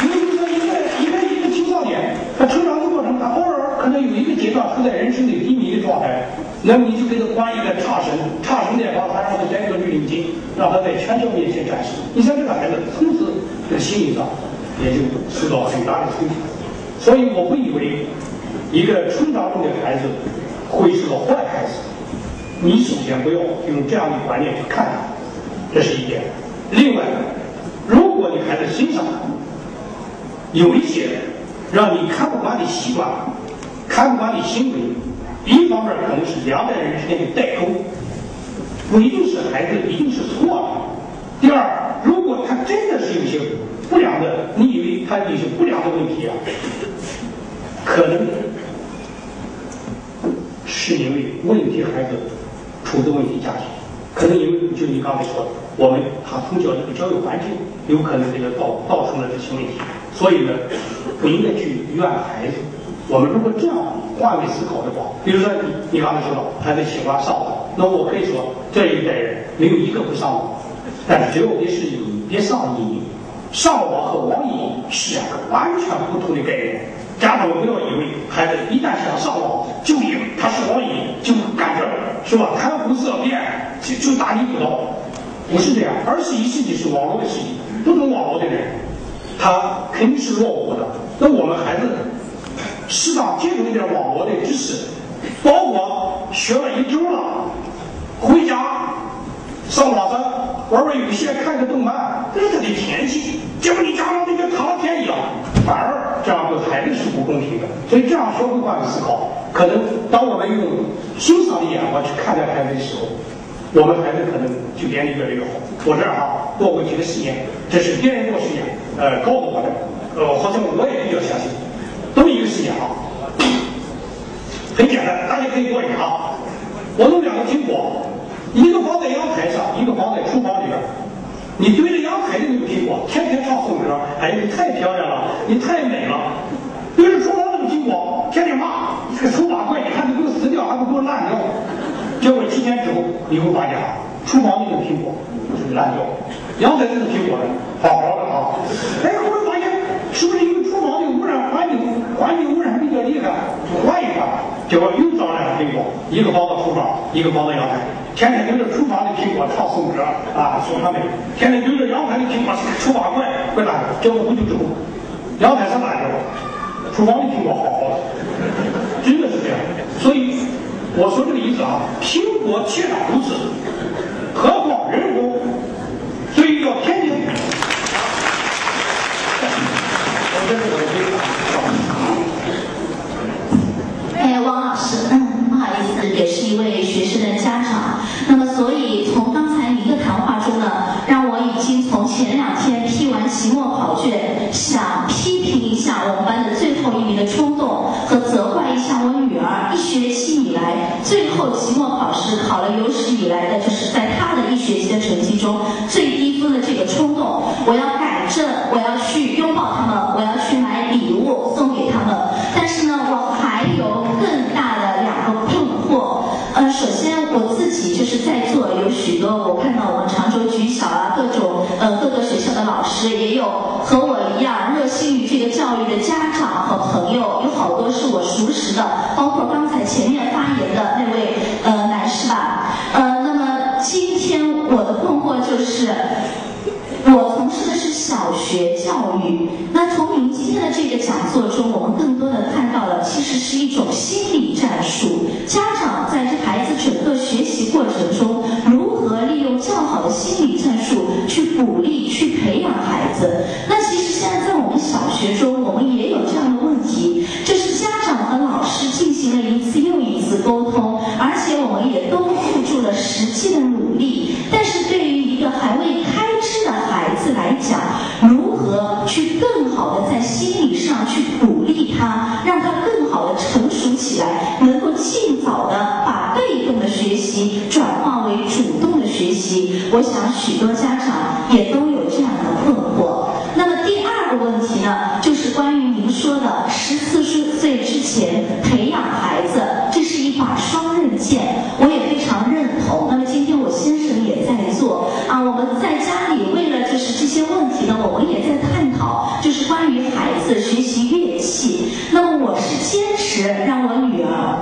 Speaker 1: 因为就是说，一个一个一个青少年，他成长的过程，他偶尔可能有一个阶段处在人生的低迷的状态，那么你就给他关一个差生，差生在旁，还让他戴个绿领巾，让他在全校面前展示。你像这个孩子，从此在心理上也就受到很大的冲击。所以我不以为。一个成长中的孩子会是个坏孩子，你首先不要用这样的观念去看他，这是一点。另外，如果你孩子身上有一些让你看不惯的习惯、看不惯的行为，一方面可能是两代人之间的代沟，不一定是孩子一定是错的。第二，如果他真的是有些不良的，你以为他有些不良的问题啊？可能是因为问题孩子出的问题家庭，可能因为就你刚才说的，我们他从小这个教育环境有可能这个造造成了这些问题，所以呢，不应该去怨孩子，我们如果这样换位思考的话，比如说你你刚才说到孩子喜欢上网，那我可以说这一代人没有一个不上网，但是只有别是瘾，别上瘾。上网和网瘾是两个完全不同的概念。家长不要以为孩子一旦想上网就瘾，他是网瘾就感觉是吧？谈红色变就就大逆不道，不是这样。二十一世纪是网络的世纪，不懂网络的人，他肯定是落伍的。那我们孩子适当接触一点网络的知识，包括学了一周了，回家上网上玩玩游戏，看个动漫，这是他的天性。结果你家长就跟塌了天一样，反而这样对孩子是不公平的。所以这样学会换位思考，可能当我们用欣赏的眼光去看待孩子的时候，我们孩子可能就变得越来越好。我这儿哈做过几个实验，这是别人做实验，呃，告诉我的，呃，好像我也比较相信。这么一个事情啊，很简单，大家可以做一下啊。我弄两个苹果，一个放在阳台上，一个放在厨房里边。你对着阳台的那个苹果，天天唱颂歌，哎，你太漂亮了，你太美了。对着厨房那个苹果，天天骂，你这个丑八怪，你看你给我死掉，还不给我烂掉。结果几天之后，你会发现啊，厨房那个苹果就是烂掉，阳台那个苹果呢，好好的啊。哎，忽然发现是不是因为厨房的污染环境环境污染比较厉害，就换一个，结果又长两个苹果，一个放到厨房，一个放到阳台。天天盯着厨房的苹果唱颂歌啊，说他们；天天盯着阳台的苹果是个丑八怪，怪烂的。结果不久之后，阳台上烂掉了，厨房的苹果好好的，真的是这样。所以我说这个意思啊，苹果既然如此，何况人工？所以要天
Speaker 4: 哎，王老师，嗯，不好意思，也是一位学生的家长。那么，所以从刚才您的谈话中呢，让我已经从前两天批完期末就是。我从事的是小学教育，那从您今天的这个讲座中，我们更多的看到了，其实是一种心理战术。家长在这孩子整个学习过程中，如何利用较好的心理战术去鼓励、去培养孩子？那其实现在在我们小学中，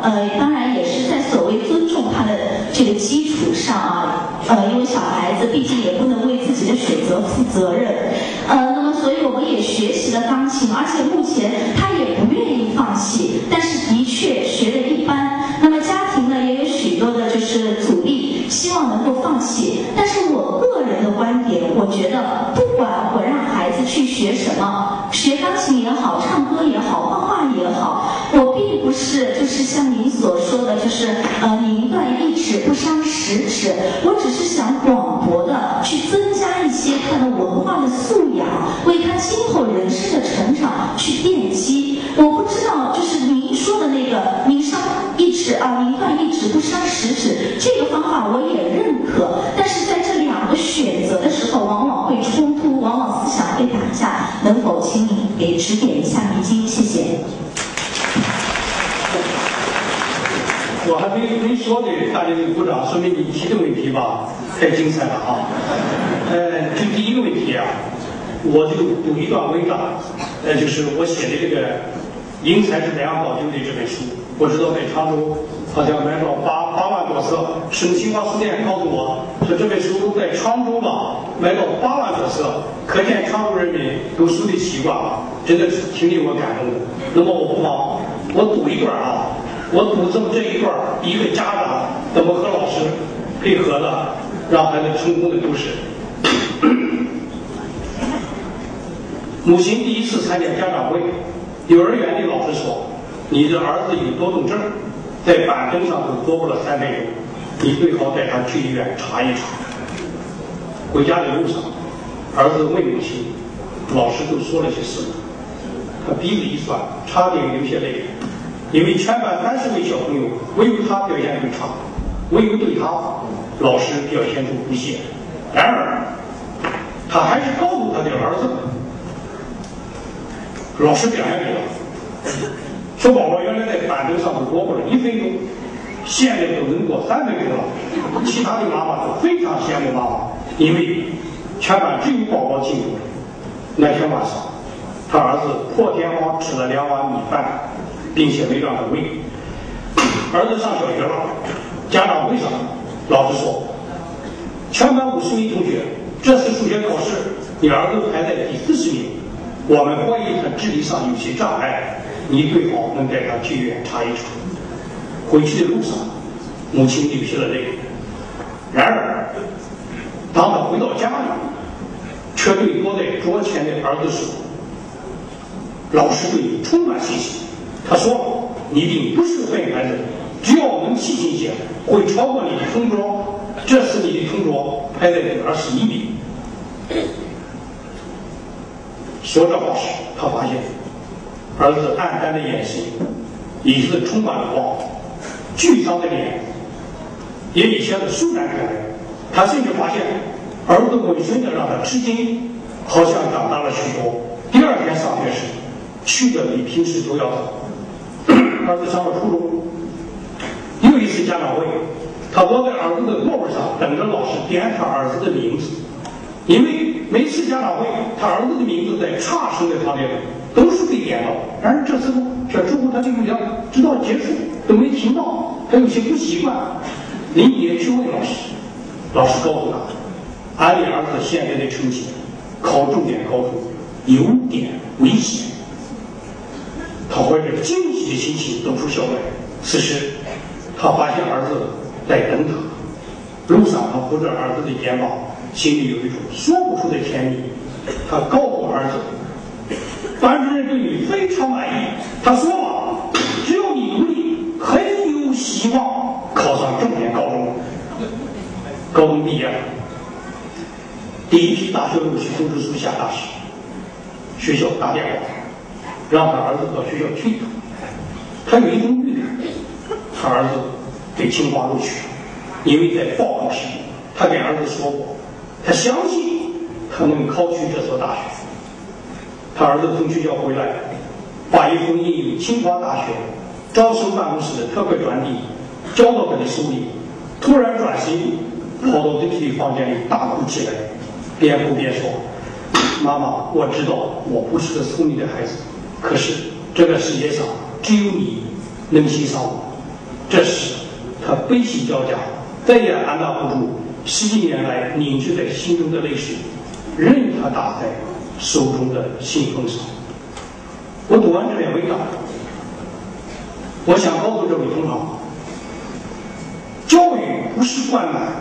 Speaker 4: 呃，当然也是在所谓尊重他的这个基础上啊，呃，因为小孩子毕竟也不能为自己的选择负责任，呃，那么所以我们也学习了钢琴，而且目前他也不愿意放弃，但是的确学的一般。那么家庭呢也有许多的就是阻力，希望能够放弃。但是我个人的观点，我觉得不管我让孩子去学什么，是像您所说的，就是呃宁断一指不伤十尺，我只是想广博的去增加一些他的文化的素养，为他今后人生的成长去奠基。我不知道，就是您说的那个宁伤一尺啊，宁断一指不伤十尺，这个方法我也认可。
Speaker 1: 说的，大家就鼓掌，说明你提的问题吧，太精彩了啊！呃，就第一个问题啊，我就读一段文章，呃，就是我写的这个《英才是怎样造就的》这本书。我知道在常州好像卖到八八万多册，省新华书店告诉我说这本书在常州吧卖到八万多册，可见常州人民读书的习惯啊，真的是挺令我感动的。那么我不妨我读一段啊。我读这么这一段一个家长怎么和老师配合的，让孩子成功的故事。母亲第一次参加家长会，幼儿园的老师说：“你的儿子有多动症，在板凳上都坐不了三分钟，你最好带他去医院查一查。”回家的路上，儿子问母亲：“老师都说了些什么？”他鼻子一酸，差点流下泪来。因为全班三十位小朋友，唯有他表现最差，唯有对他，老师表现出不屑。然而，他还是告诉他的儿子，老师表扬不了。说宝宝原来在板凳上都坐不了一分钟，现在都能坐三分钟了。其他的妈妈都非常羡慕妈妈，因为全班只有宝宝进步了。那天晚上，他儿子破天荒吃了两碗米饭。并且没让他喂。儿子上小学了，家长会上，老师说，全班五十名同学，这次数学考试，你儿子排在第四十名，我们怀疑他智力上有些障碍，你最好能带他去医院查一查。回去的路上，母亲流下了泪。然而，当他回到家里，却对坐在桌前的儿子说：“老师对你充满信心。”他说：“你并不是笨孩子，只要我们细心些，会超过你的同桌。这是你的同桌排在第二十一名。”说这话时，他发现儿子暗淡的眼神已是充满了光，沮丧的脸也一下子舒展开来。他甚至发现儿子温顺的让他吃惊，好像长大了许多。第二天上学时，去的比平时都要早。儿子上了初中，又一次家长会，他坐在儿子的座位上，等着老师点他儿子的名字。因为每次家长会，他儿子的名字在差生的行列里都是被点到。然而这次呢，这出乎他的意料，直到结束都没听到，他有些不习惯。临别去问老师，老师告诉他，俺的儿子现在的成绩考重点高中，有点危险。他怀着惊喜的心情走出校门。此时，他发现儿子在等他。路上，他扶着儿子的肩膀，心里有一种说不出的甜蜜。他告诉儿子：“班主任对你非常满意。他说了，只要你努力，很有希望考上重点高中。高中毕业了，第一批大学录取通知书下达时，学校打电话。”让他儿子到学校去一趟，他有一种预感，他儿子被清华录取，因为在报考时，他跟儿子说过，他相信他能考取这所大学。他儿子从学校回来，把一封印有清华大学招生办公室的特快专递交到他的手里，突然转身跑到自己的房间里大哭起来，边哭边说：“妈妈，我知道我不是个聪明的孩子。”可是这个世界上只有你能欣赏我。这时，他悲喜交加，再也按捺不住十几年来凝聚在心中的泪水，任它打在手中的信封上。我读完这篇文章，我想告诉这位同行：教育不是灌满，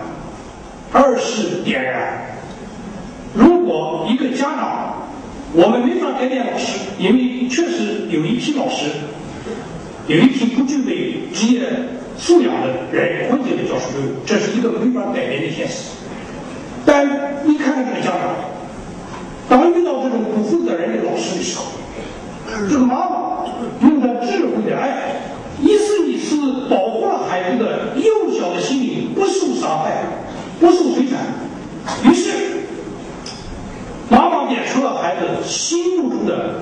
Speaker 1: 而是点燃。如果一个家长，我们没法改变老师，因为确实有一批老师，有一批不具备职业素养的人混进了教师队伍，这是一个没法改变的现实。但你看看这个家长，当遇到这种不负责任的老师的时候，这个妈妈用她智慧的爱，一丝一丝保护了孩子的幼小的心灵不受伤害，不受摧残。于是。妈妈点出了孩子心目中的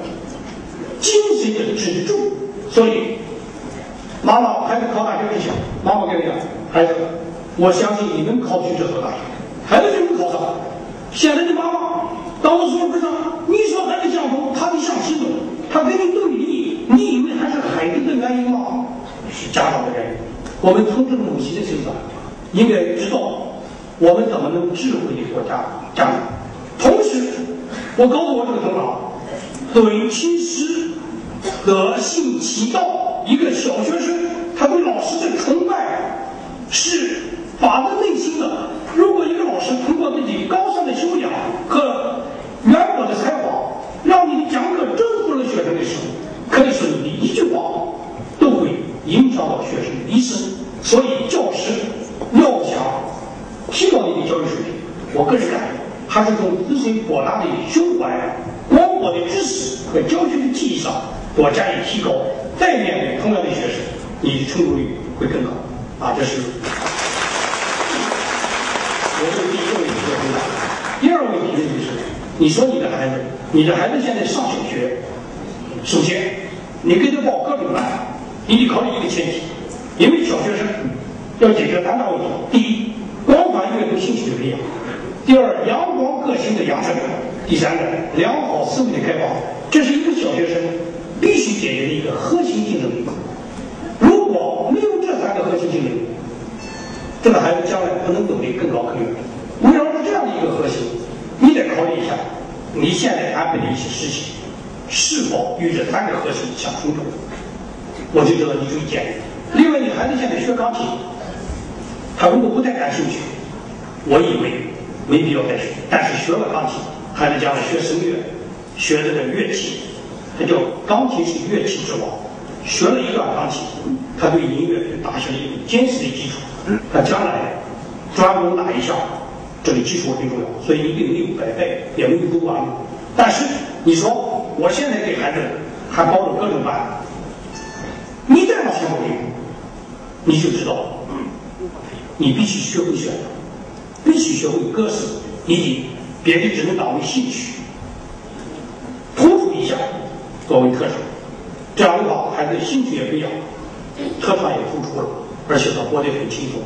Speaker 1: 精神的支柱，所以妈妈，孩子考大学之前，妈妈跟你讲，孩子，我相信你能考取这所大学，孩子就能考上。现在的妈妈到了社会上，你说孩子向东，他就向西走，他跟你对立，你以为还是孩子的原因吗？是家长的原因。我们从这个母亲的身上，应该知道我们怎么能智慧的做家家长。我告诉我这个同行，对其实德性其道，一个小学生，他对老师的崇拜是发自内心的。如果一个老师通过自己高尚的修养和渊博的才华，让你讲课征服了学生的时候，可以说你的一句话都会影响到学生的一生。所以，教师要想提高你的教育水平，我个人感觉，他是从自身博大的胸怀、广博的知识和教学的技艺上多加以提高。再面对同样的学生，你的成功率会更高。啊，这是我是第一个问题的回答。第二个问题呢，就是你说你的孩子，你的孩子现在上小学，首先你给他报各种班，你得考虑一个前提。因为小学生要解决三大问题：第一，广泛阅读兴趣的培养；第二，阳光个性的养成；第三个，良好思维的开发。这是一个小学生必须解决的一个核心竞争力。如果没有这三个核心竞争力，这个孩子将来不能走得更高更远。围绕着这样的一个核心，你得考虑一下你现在安排的一些事情是否与这三个核心相冲突。我就知道你注意建议。另外，你孩子现在学钢琴，他如果不太感兴趣，我以为没必要再学。但是学了钢琴，孩子将来学声乐，学这个乐器，他叫钢琴是乐器之王。学了一段钢琴，他对音乐打下了一个坚实的基础。他将来专攻哪一项，这个基础很重要。所以你并没有白费，也没有走弯路。但是你说，我现在给孩子还报了各种班，你再往前走一步。你就知道，你必须学会选，必须学会割舍，以及别的只能当为兴趣，突出一下作为特长。这样的话，孩子兴趣也培养，特长也突出了，而且他活得很轻松。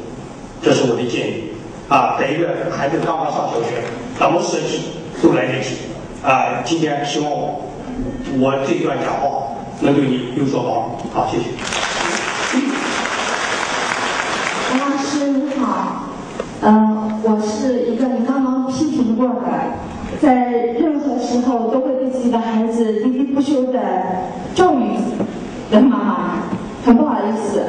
Speaker 1: 这是我的建议。啊，在一个孩子刚刚上小学，怎么设计都来得及。啊，今天希望我这段讲话能对你有所帮助。好，谢谢。
Speaker 5: 王老师你好嗯，我是一个你刚刚批评过的，在任何时候都会对自己的孩子喋喋不休的教育的妈妈，很不好意思。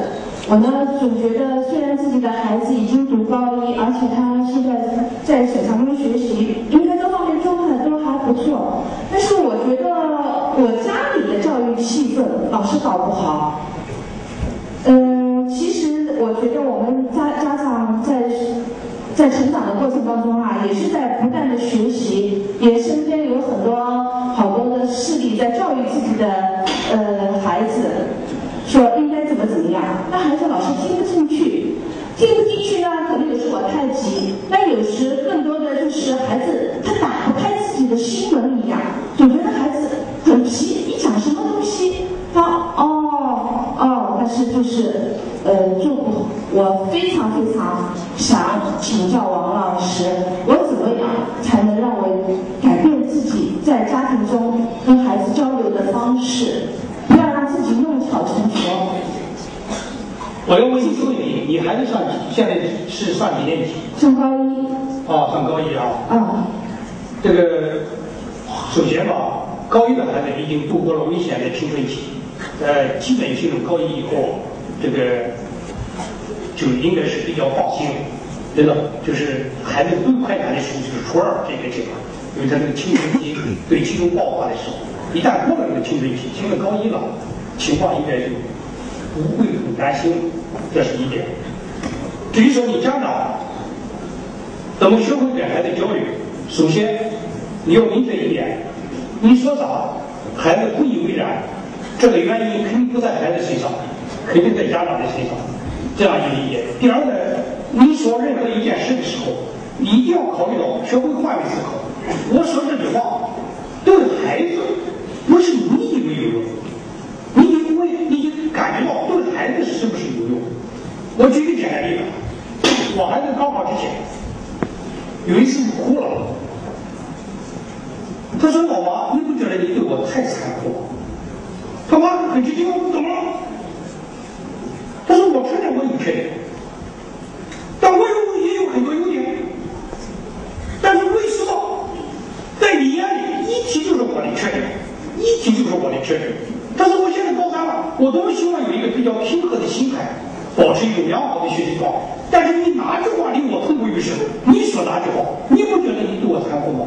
Speaker 5: 我呢总觉得，虽然自己的孩子已经读高一，而且他现在在省长中学习，应该各方面状态都还不错，但是我觉得我家里的教育气氛老是搞不好。嗯，其实我觉得我们。在成长的过程当中啊，也是在不断的学习，也身边有很多好多的势力在教育自己的呃孩子，说应该怎么怎么样，那孩子老是听不进去，听不进去呢，可能也是我太急，那有时更多的就是孩子他打不开自己的心门一样，总觉得孩子很皮，你讲什么东西，他哦哦，但是就是呃做不好。我非常非常请教王老师，我怎么样才能让我改变自己在家庭中跟孩子交流的方式，不要让自己弄巧成拙？
Speaker 1: 我要问你一个问题：你孩子上现在是上几年级？
Speaker 5: 上高一。
Speaker 1: 哦，上高一啊。
Speaker 5: 啊。
Speaker 1: 这个首先吧，高一的孩子已经度过了危险的青春期，呃，基本进入高一以后，这个。就应该是比较放心，真的，就是孩子最快感的时候就是初二这个阶段，因为他这个青春期对集中爆发的时候，一旦过了这个青春期，进了高一了，情况应该就不会很担心，这是一点。至于说你家长怎么学会跟孩子交流，首先你要明确一点，你说啥孩子不以为然，这个原因肯定不在孩子身上，肯定在家长的身上。这样一理解。第二呢，你说任何一件事的时候，你一定要考虑到学会换位思考。我说这句话对孩子不是你以为有用，你以为你感觉到对孩子是不是有用我举个简单例子，我孩子高考之前有一次哭了，他说：“老妈，你不觉得你对我太残酷了？”他妈很吃惊，怎么了？他说：“我承认我有缺点，我有也有很多优点。但是为什么在你眼里一提就是我的缺点，一提就是我的缺点？但是我现在高三了，我多么希望有一个比较平和的心态。”保持一种良好的学习状态，但是你哪句话令我痛不欲生？你说哪句话？你不觉得你对我残酷吗？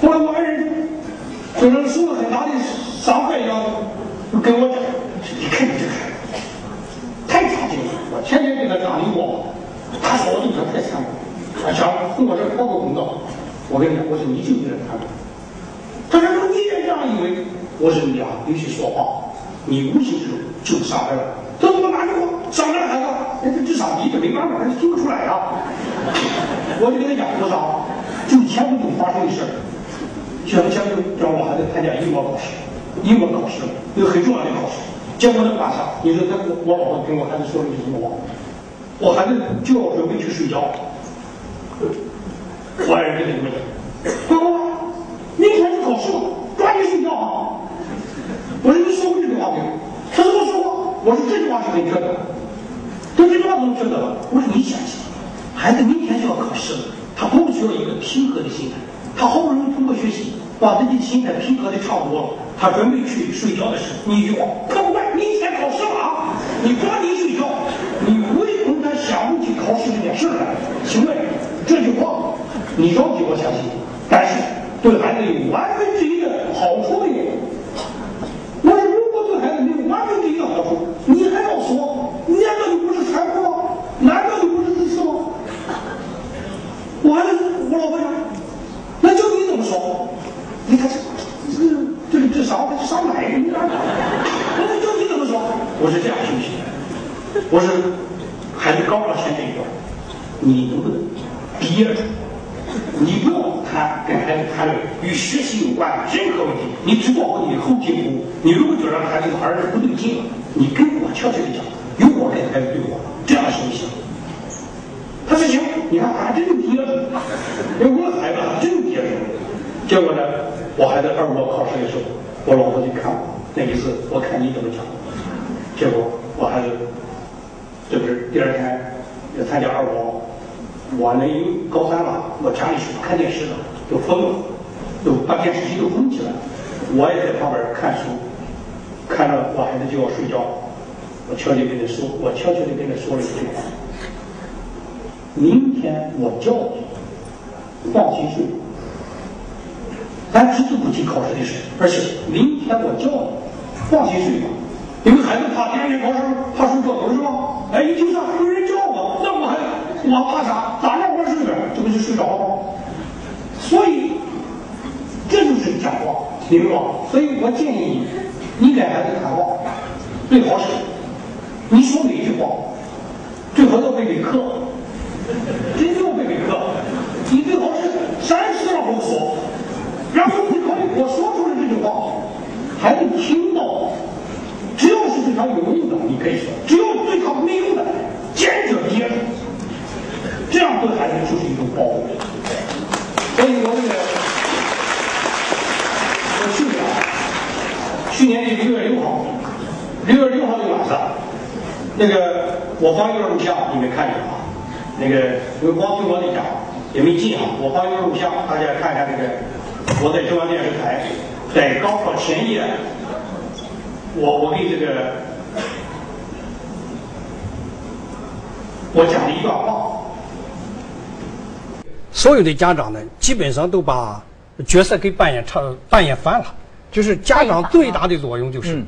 Speaker 1: 后来我爱人就是受了很大的伤害一样，跟我讲：“你看你这个，太差劲了！我天天给他讲理我，他说我对他太残酷，他想从我这儿逃个公道。我跟你讲，我说你就有点残酷。他说你也这样以为？我说你啊，你去说话，你无形之中就伤害了。这我哪句话？伤害孩子，那这智商低，这没办法，人听不出来呀。我就跟他讲，我说，就前不久发生的事儿，前前不久让我孩子参加英国考试，英国考试一个很重要的考试，结果那晚上，你说他我我老婆跟我孩子说了句什么话？我孩子就要准备去睡觉，我爱人跟他们讲，乖乖，明天就考试了，抓紧睡觉啊！我说你说过这句话没有？他说我说过，我说这句话是很缺德。对这句话怎么觉得了？我说你想想，孩子明天就要考试了，他不需要一个平和的心态。他好不容易通过学习，把自己的心态平和的差不多了，他准备去睡觉的时候，你一句话，快快快，明天考试了啊！你抓紧睡觉，不起考试这件事来。请问这句话，你着急我相信，但是对孩子有万分之一的好处没有？我如果对孩子没有万分之一的好处，你还要说？难道你不是残酷吗？难道你不是自私吗？我还我老婆讲，那就你怎么说？你看这这个这啥这上百个，你看，我说就你怎么说？我是这样休息的，我是孩子高考前这一段，你能不能憋着？你不要谈跟孩子谈论与学习有关的任何问题，你只做好你的后勤服务。你如果觉得孩子儿子不对劲了，你跟我悄悄的讲。由我跟孩子对话，这样行不行？他说行，你看还真就憋着，因为我孩子还真憋着。结果呢，我孩子二模考试的时候，我老婆就看我，那一次我看你怎么讲。结果我孩子，这不是第二天要参加二模，我呢因为高三了，我家里是不看电视的，都疯了，都把电视机都封起来，我也在旁边看书，看着我孩子就要睡觉。我悄悄跟他说，我悄悄地跟他说了一句话：明天我叫你放心睡，咱只字不提考试的事，而且明天我叫你放心睡吧。因为孩子怕第二天考试怕睡觉头是吧？哎，一听上有人叫我，那我还我怕啥？咋让我睡呢？这不就睡着了吗？所以这就是讲话，明白吗？所以我建议你，你跟孩子谈话最好是。你说每句话，最好要背背课，真要背背课。你最好是三十然后说，然后你可以我说出来这句话，孩子听到，只要是对他有用的，你可以说；只要对他没用的，坚决憋着。这样对孩子就是一种保护。所以我那个，我去年，去年的六月六号，六月六号的晚上。那个我发一个录像，你们看一下啊？那个因为光听我的讲也没劲啊，我发一个录像，大家看一下那个我在中央电视台在高考前夜，我我给这个我讲了一段话。
Speaker 6: 所有的家长呢，基本上都把角色给扮演差扮演反了，就是家长最大的作用就是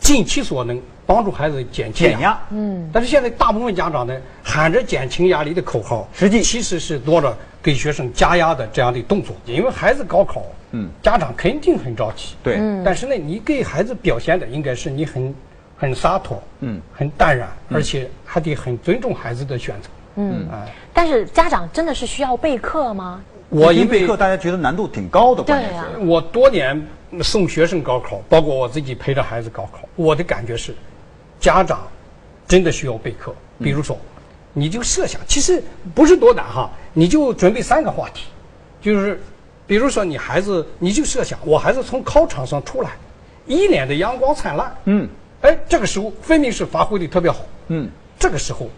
Speaker 6: 尽其所能。帮助孩子减
Speaker 7: 减
Speaker 6: 压，嗯，但是现在大部分家长呢喊着减轻压力的口号，
Speaker 7: 实际。
Speaker 6: 其实是做着给学生加压的这样的动作。因为孩子高考，嗯，家长肯定很着急，
Speaker 7: 对，
Speaker 6: 但是呢，你给孩子表现的应该是你很很洒脱，嗯，很淡然，而且还得很尊重孩子的选择，
Speaker 8: 嗯，哎，但是家长真的是需要备课吗？
Speaker 7: 我一备课，大家觉得难度挺高的，
Speaker 8: 对呀。
Speaker 6: 我多年送学生高考，包括我自己陪着孩子高考，我的感觉是。家长真的需要备课，比如说，你就设想，其实不是多难哈，你就准备三个话题，就是，比如说你孩子，你就设想，我孩子从考场上出来，一脸的阳光灿烂，
Speaker 7: 嗯，
Speaker 6: 哎，这个时候分明是发挥的特别好，
Speaker 7: 嗯，
Speaker 6: 这个时候，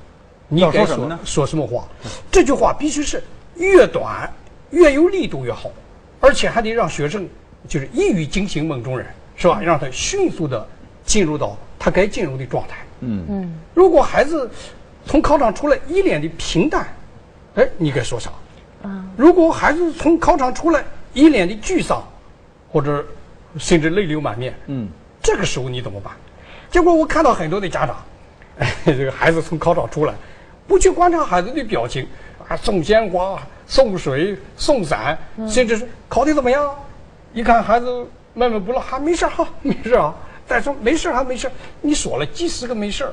Speaker 6: 你
Speaker 7: 要
Speaker 6: 该
Speaker 7: 说什么呢
Speaker 6: 说什么话？这句话必须是越短越有力度越好，而且还得让学生就是一语惊醒梦中人，是吧？让他迅速的进入到他该进入的状态。
Speaker 7: 嗯
Speaker 8: 嗯，
Speaker 6: 如果孩子从考场出来一脸的平淡，哎，你该说啥？
Speaker 8: 嗯，
Speaker 6: 如果孩子从考场出来一脸的沮丧，或者甚至泪流满面，
Speaker 7: 嗯，
Speaker 6: 这个时候你怎么办？结果我看到很多的家长，哎，这个孩子从考场出来，不去观察孩子的表情，啊，送鲜花、送水、送伞，甚至是考的怎么样？一看孩子闷闷不乐，还没事儿哈，没事儿啊。再说没事儿还没事儿，你说了几十个没事儿，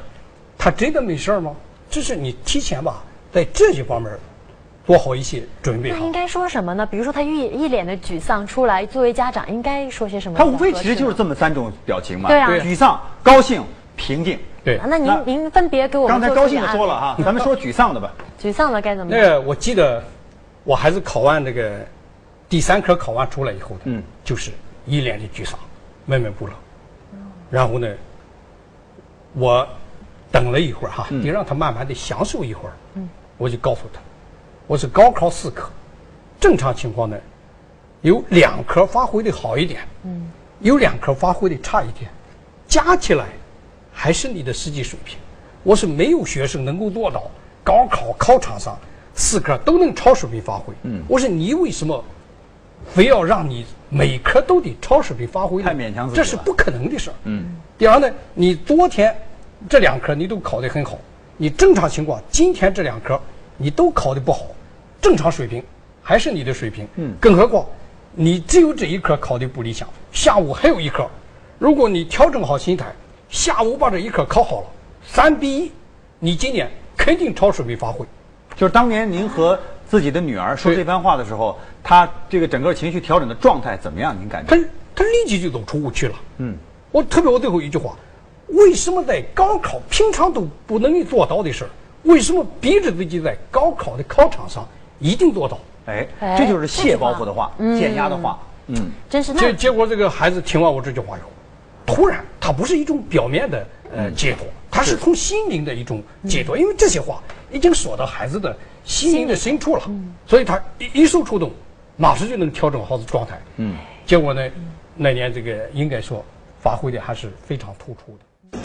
Speaker 6: 他真的没事儿吗？这是你提前吧，在这些方面做好一些准备好。
Speaker 8: 那应该说什么呢？比如说他一一脸的沮丧出来，作为家长应该说些什么？
Speaker 7: 他无非其实就是这么三种表情嘛，
Speaker 8: 对啊
Speaker 7: 沮丧、高兴、平静。
Speaker 6: 对
Speaker 8: 啊那您您分别给我们
Speaker 7: 刚才高兴的说了哈，咱们说沮丧的吧。
Speaker 8: 沮丧的该怎么办？
Speaker 6: 那个我记得，我还是考完那个第三科考完出来以后的，
Speaker 7: 嗯，
Speaker 6: 就是一脸的沮丧，闷闷不乐。然后呢，我等了一会儿哈，
Speaker 7: 嗯
Speaker 6: 得让他慢慢的享受一会儿。嗯，我就告诉他，我是高考四科，正常情况呢，有两科发挥的好一点，嗯，有两科发挥的差一点，加起来还是你的实际水平。我是没有学生能够做到高考考场上四科都能超水平发挥。
Speaker 7: 嗯
Speaker 6: 我说你为什么非要让你每科都得超水平发挥呢？
Speaker 7: 太勉强自己了
Speaker 6: 这是不可能的事儿。
Speaker 7: 嗯，
Speaker 6: 第二呢，你昨天这两科你都考得很好，你正常情况今天这两科你都考得不好，正常水平还是你的水平。
Speaker 7: 嗯
Speaker 6: 更何况你只有这一科考得不理想，下午还有一科，如果你调整好心态，下午把这一科考好了，三比一，你今年肯定超水平发挥。
Speaker 7: 就是当年您和自己的女儿说这番话的时候，她这个整个情绪调整的状态怎么样？您感觉
Speaker 6: 她她立即就走出误区了。
Speaker 7: 嗯，
Speaker 6: 我特别我最后一句话，为什么在高考平常都不能做到的事儿，为什么逼着自己在高考的考场上一定做到？
Speaker 7: 哎，
Speaker 8: 哎
Speaker 7: 这就是卸包袱的话，减压的话。嗯，
Speaker 8: 真是那
Speaker 6: 结结果这个孩子听完我这句话以后，突然它不是一种表面的呃解脱，它是从心灵的一种解脱，因为这些话已经说到孩子的心灵的深处了，所以他一一受触动，马上就能调整好的状态。
Speaker 7: 嗯，
Speaker 6: 结果呢，那年这个应该说发挥的还是非常突出的。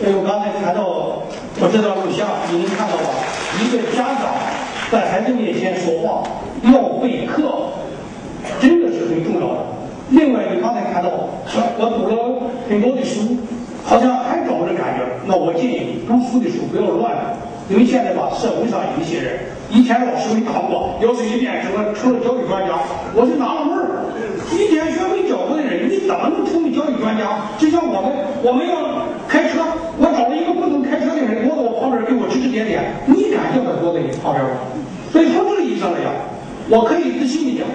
Speaker 1: 所以我刚才谈到，我这段录像你能看到吧？一个家长在孩子面前说话要备课，真的是很重要的。另外，你刚才看到，我读了很多的书，好像还找不着感觉。那我建议你读书的时候不要乱读，因为现在吧，社会上有一些人，以前老师没考过，要是一变成了成了教育专家，我就纳了闷儿。一点学没教过的人，你怎么能成为教育专家？就像我们，我们要开车，我找了一个不懂开车的人，坐在我旁边给我指指点点，你敢叫他坐在你旁边吗？所以从这个意义上来讲，我可以自信的讲，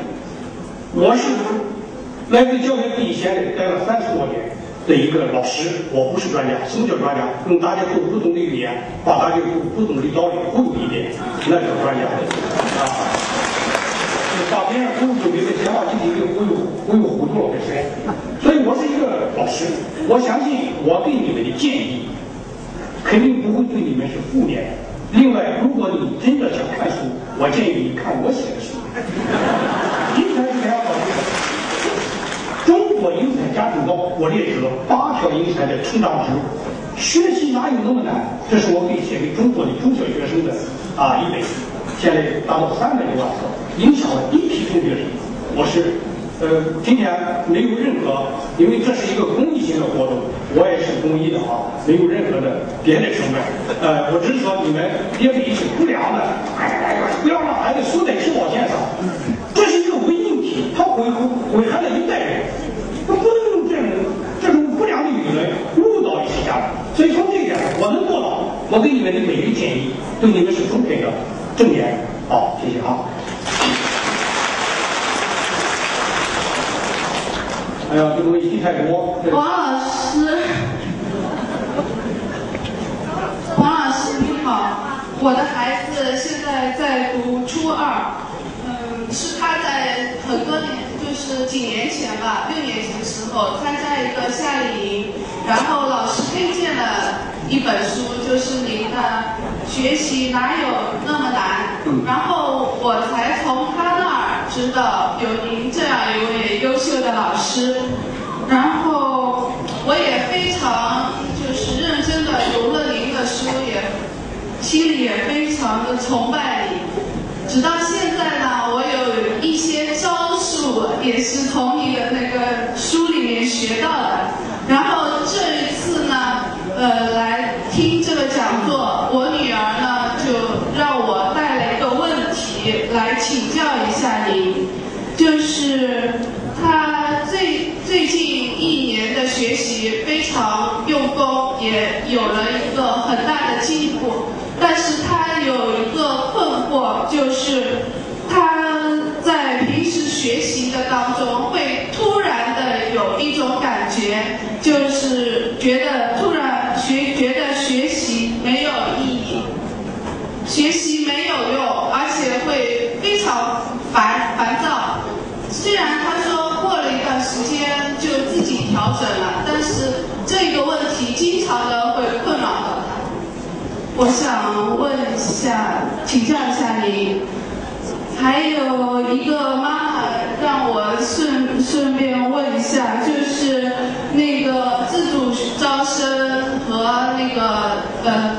Speaker 1: 我是来自教育第一线的，待了三十多年的一个老师，我不是专家。什么叫专家？用大家都不懂的语言，把大家都不懂的道理忽悠一遍，那叫专家啊。把别人忽悠就别人闲话集体给忽悠忽悠糊涂了，这是。所以我是一个老师，我相信我给你们的建议，肯定不会对你们是负面的。另外，如果你真的想看书，我建议你看我写的书。我。英才家庭高，我列举了八条英才的成长之路。学习哪有那么难？这是我给写给中国的中小学生的啊一本书，现在达到三百多万册，影响了一批中学生。我是呃，今年没有任何，因为这是一个公益性的活动，我也是公益的啊，没有任何的别的成分。呃，我只是说你们别给一些不良的，不要让孩子输在起跑线上，这是一个伪命题，它毁毁害了一代人。那不能用这种这种不良的舆论误导一些家长。所以从这一点，我能做到，我给你们的每一个建议对你们是充分的正面。好，谢谢啊。哎呀，这个问题太多。
Speaker 5: 王老师，王老师你好，
Speaker 9: 我的孩子现在在读初二，嗯，是他在很多年，就是几年前吧，六年级的时候参加一个夏令营，然后老师推荐了一本书，就是您的《学习哪有那么难》，然后我才从他那儿知道有您这样一位优秀的老师，然后我也非常就是认真的读了您的书，也心里也非常的崇拜你。直到现在呢，我有一些也是从你的那个书里面学到的。然后这一次呢，呃，来听这个讲座，我女儿呢就让我带了一个问题来请教一下您，就是她最最近一年的学习非常用功，也有了一个很大的进步，但是她有一个困惑，就是她在平时学习的当中会突然的有一种感觉，就是觉得突然学觉得学习没有意义，学习没有用，而且会非常烦烦躁。虽然他说过了一段时间就自己调整了，但是这个问题经常的会困扰到他。我想问一下，请教一下您，还有一个妈妈让我顺顺便问一下，就是那个自主招生和那个呃，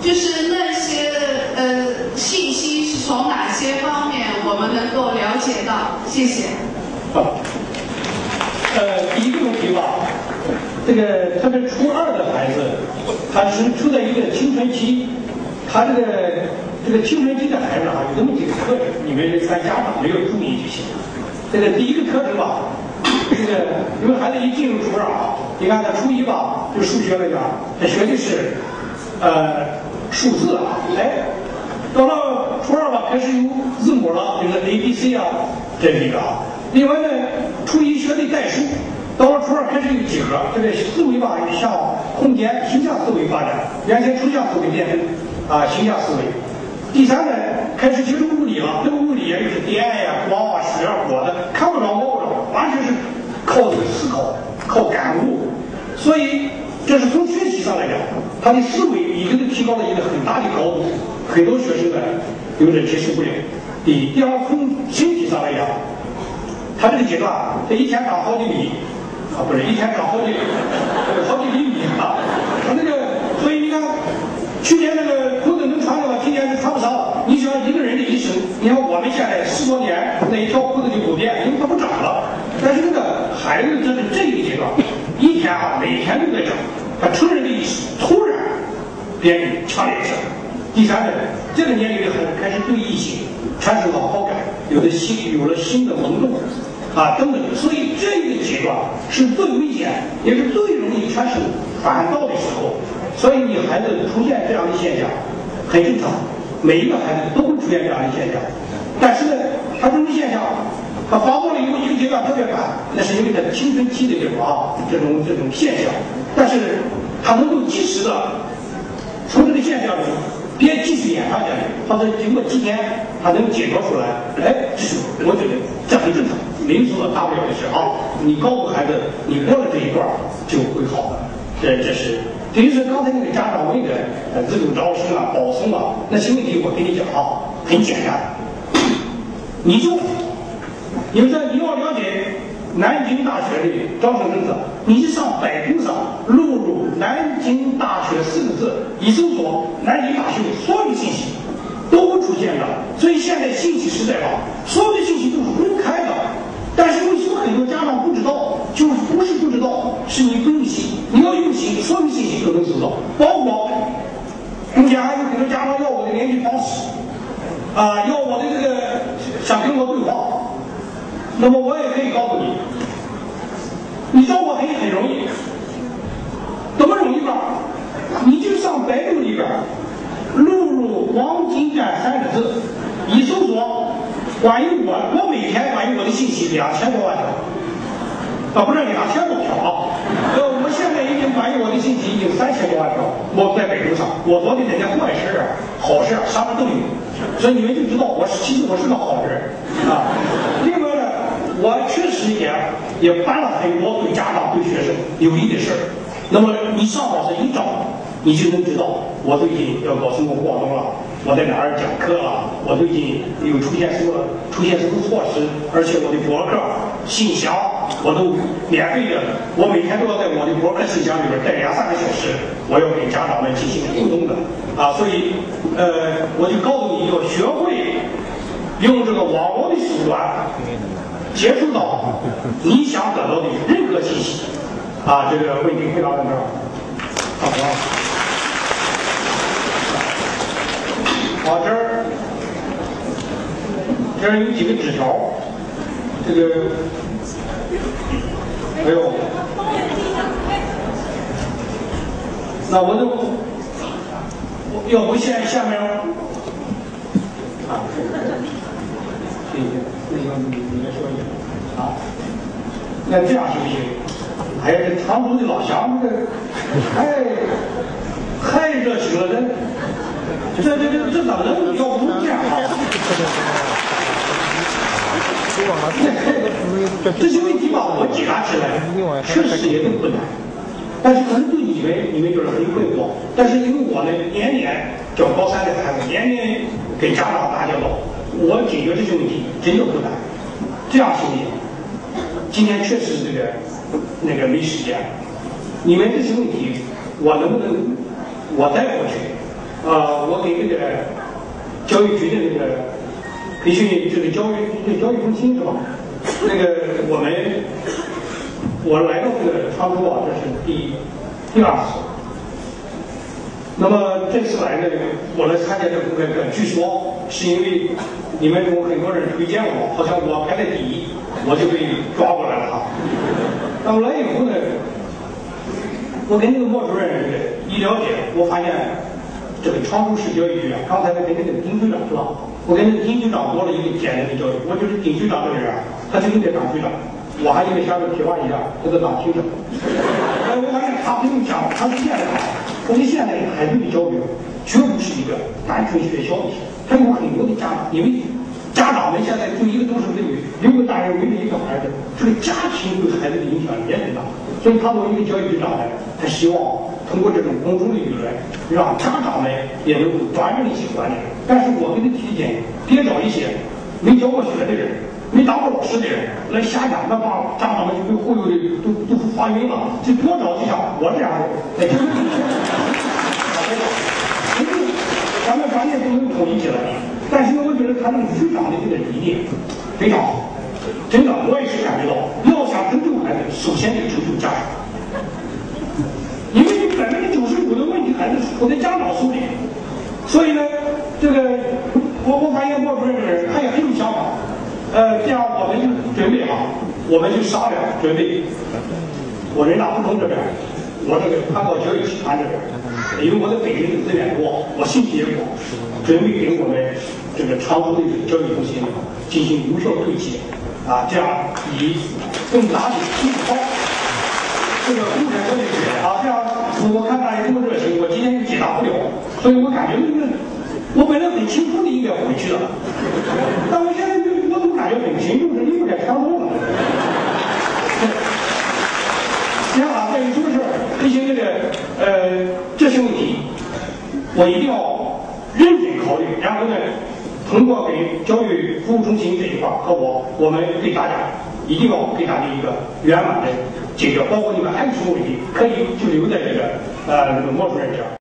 Speaker 9: 就是那些呃信息是从哪些方面我们能够了解到？谢谢。
Speaker 1: 好，呃，第一个问题吧，这个特别初二的孩子，他是处在一个青春期，他这个这个青春期的孩子啊，有这么几个特征，你们咱家长没有注意就行了。这个第一个特征吧，这个因为孩子一进入初二啊，你看他初一吧，就数学那个，他学的是呃数字啊，哎，到了初二吧，开始有字母了，就是 A B C 啊，这几个啊。另外呢，初一学的代数，到了初二开始有几何，这个思维吧向空间形象思维发展，原先抽象思维变成啊形象思维。第三呢，开始接触物理了，这个物理也就是电呀、光啊、水啊、火的，看不着摸不着，完全是靠思考、靠感悟。所以这是从学习上来讲，他的思维已经提高了一个很大的高度，很多学生呢有点接受不了。第一，第二，从身体上来讲。他这个阶段，他一天长好几米，啊，不是一天长好几好几厘米啊。他那个，所以你看，去年那个裤子能穿的话，今年是穿不上。你想一个人的一生，你看我们现在十多年那一条裤子就不变，因为它不长了。但是那个孩子这是这个阶段，一天啊，每天都在长。他成人的意识突然变得强烈起来。第三个，这个年龄的孩子开始对异性产生了好感，有了新有了新的萌动。啊，等等，所以这个阶段是最危险，也是最容易产生反倒的时候。所以你孩子出现这样的现象，很正常，每一个孩子都会出现这样的现象。但是呢，他这种现象，他发作了以后一个阶段特别晚，那是因为他青春期的这种啊这种这种现象。但是他能够及时的从这个现象中。别继续演下去，他说经过几天，他能解脱出来，哎，这是我觉得这很正常，民族的大不了的事啊。你告诉孩子，你过了这一段就会好的，这这是。等于说刚才那个家长问的自主招生啊、保送啊，那些问题我跟你讲啊，很简单，你就，你们说你要了解南京大学的招生政策，你就上百度上录入“南京大学”四个字，一搜索南京大学所有信息都会出现的。所以现在信息时代吧，所有的信息都是公开的。但是为什么很多家长不知道？就不是不知道，是你不用心。你要用心，所有信息都能收到，包括目前还有很多家长要我的联系方式，啊，要我的这个想跟我对话。那么我也可以告诉你，你找我很很容易，怎么容易呢？你就上百度里边录入“黄金站”三个字，一搜索，关于我，我每天关于我的信息两千多万条，啊，不是两千多条啊。呃，我现在已经关于我的信息已经三千多万条，我在北京上，我做的这些坏事啊、好事啊，啥都有，所以你们就知道我是其实我是个好人啊。另外呢，我确实也也办了很多对家长、对学生有益的事儿。那么你上网上一找，你就能知道我最近要搞什么活动了。我在哪儿讲课了？我最近又出现什么出现什么措施？而且我的博客、信箱我都免费的，我每天都要在我的博客、信箱里边待两三个小时，我要跟家长们进行互动的啊！所以，呃，我就告诉你要学会用这个网络的手段接触到你想得到的任何信息啊！这个问题回答到这儿，好吧？好，这儿这儿有几个纸条，这个，哎呦，那我就，要不先下面，啊，谢谢，那个你你来说一下，啊，那这样行不行？哎呀，这常州的老乡，这个太太热情了，这。这这这这咋能要不这样啊？这些问题吧，我解答起来确实也很困难，但是可能对你们你们觉得很困惑，但是因为我呢年年教高三的孩子，年年跟家长打交道，我解决这些问题真的不难。这样行不行？今天确实这个那个没时间，你们这些问题我能不能我带过去？啊，我给那个教育局的那个培训，就是教育这个教育中心是吧？那个我们我来到这个常州啊，这是第第二次。那么这次来呢，我来参加这个公开课，据说是因为你们中很多人推荐我，好像我排在第一，我就被抓过来了哈。那么来以后呢，我跟那个莫主任一了解，我发现。这个常州市教育局啊，刚才跟那个丁局长是吧？我跟那个丁局长做了一个简单的交流。我觉得丁局长这个人啊，他就应该当局长。我还应该向他提拔一下，给他当厅长。哎，我发现他不用讲，他是这样的。我们现在孩子的教育绝不是一个单纯学校的事，他有很多的家长，因为家长们现在就一个都是子女，六个大人围着一个孩子，这个家庭对孩子的影响也很大。所以他作为一个教育局长呢，他希望。通过这种公众的舆论，让家长们也能够端正一些观念。但是我给他提建议，别找一些没教过学的人、没当过老师的人来瞎讲，那把家长们就被忽悠的都都发晕了。就多找几像我这样的，哎，咱们观念都能统一起来。但是，我觉得他那个局长的这个理念非常好，真的，我也是感觉到，要想成就孩子，首先得成就家长。因为百分之九十五的问题还是出在家长手里，所以呢，这个我我发现莫主任这个人他也很有想法，呃，这样我们就准备哈，我们就商量准备，我人大附中这边，我这个汉高教育集团这边，因为我在北京的资源多，我信息也广，准备给我们这个常州的教育中心进行有效对接，啊，这样以更大的提高。这个共产教育学啊，这样我看大家这么热情，我今天就解答不了，所以我感觉那个我本来很轻松的应该回去了，但我现在就我总感觉很沉重，是有点强动了。行啊，在于什么事儿？进行这个呃这些问题，我一定要认真考虑，然后呢，通过给教育服务中心这一块和我，我们给大家一定要给大家一个圆满的。解决，包括你们还有什么问题，可以就留在这个呃这个莫主任这儿。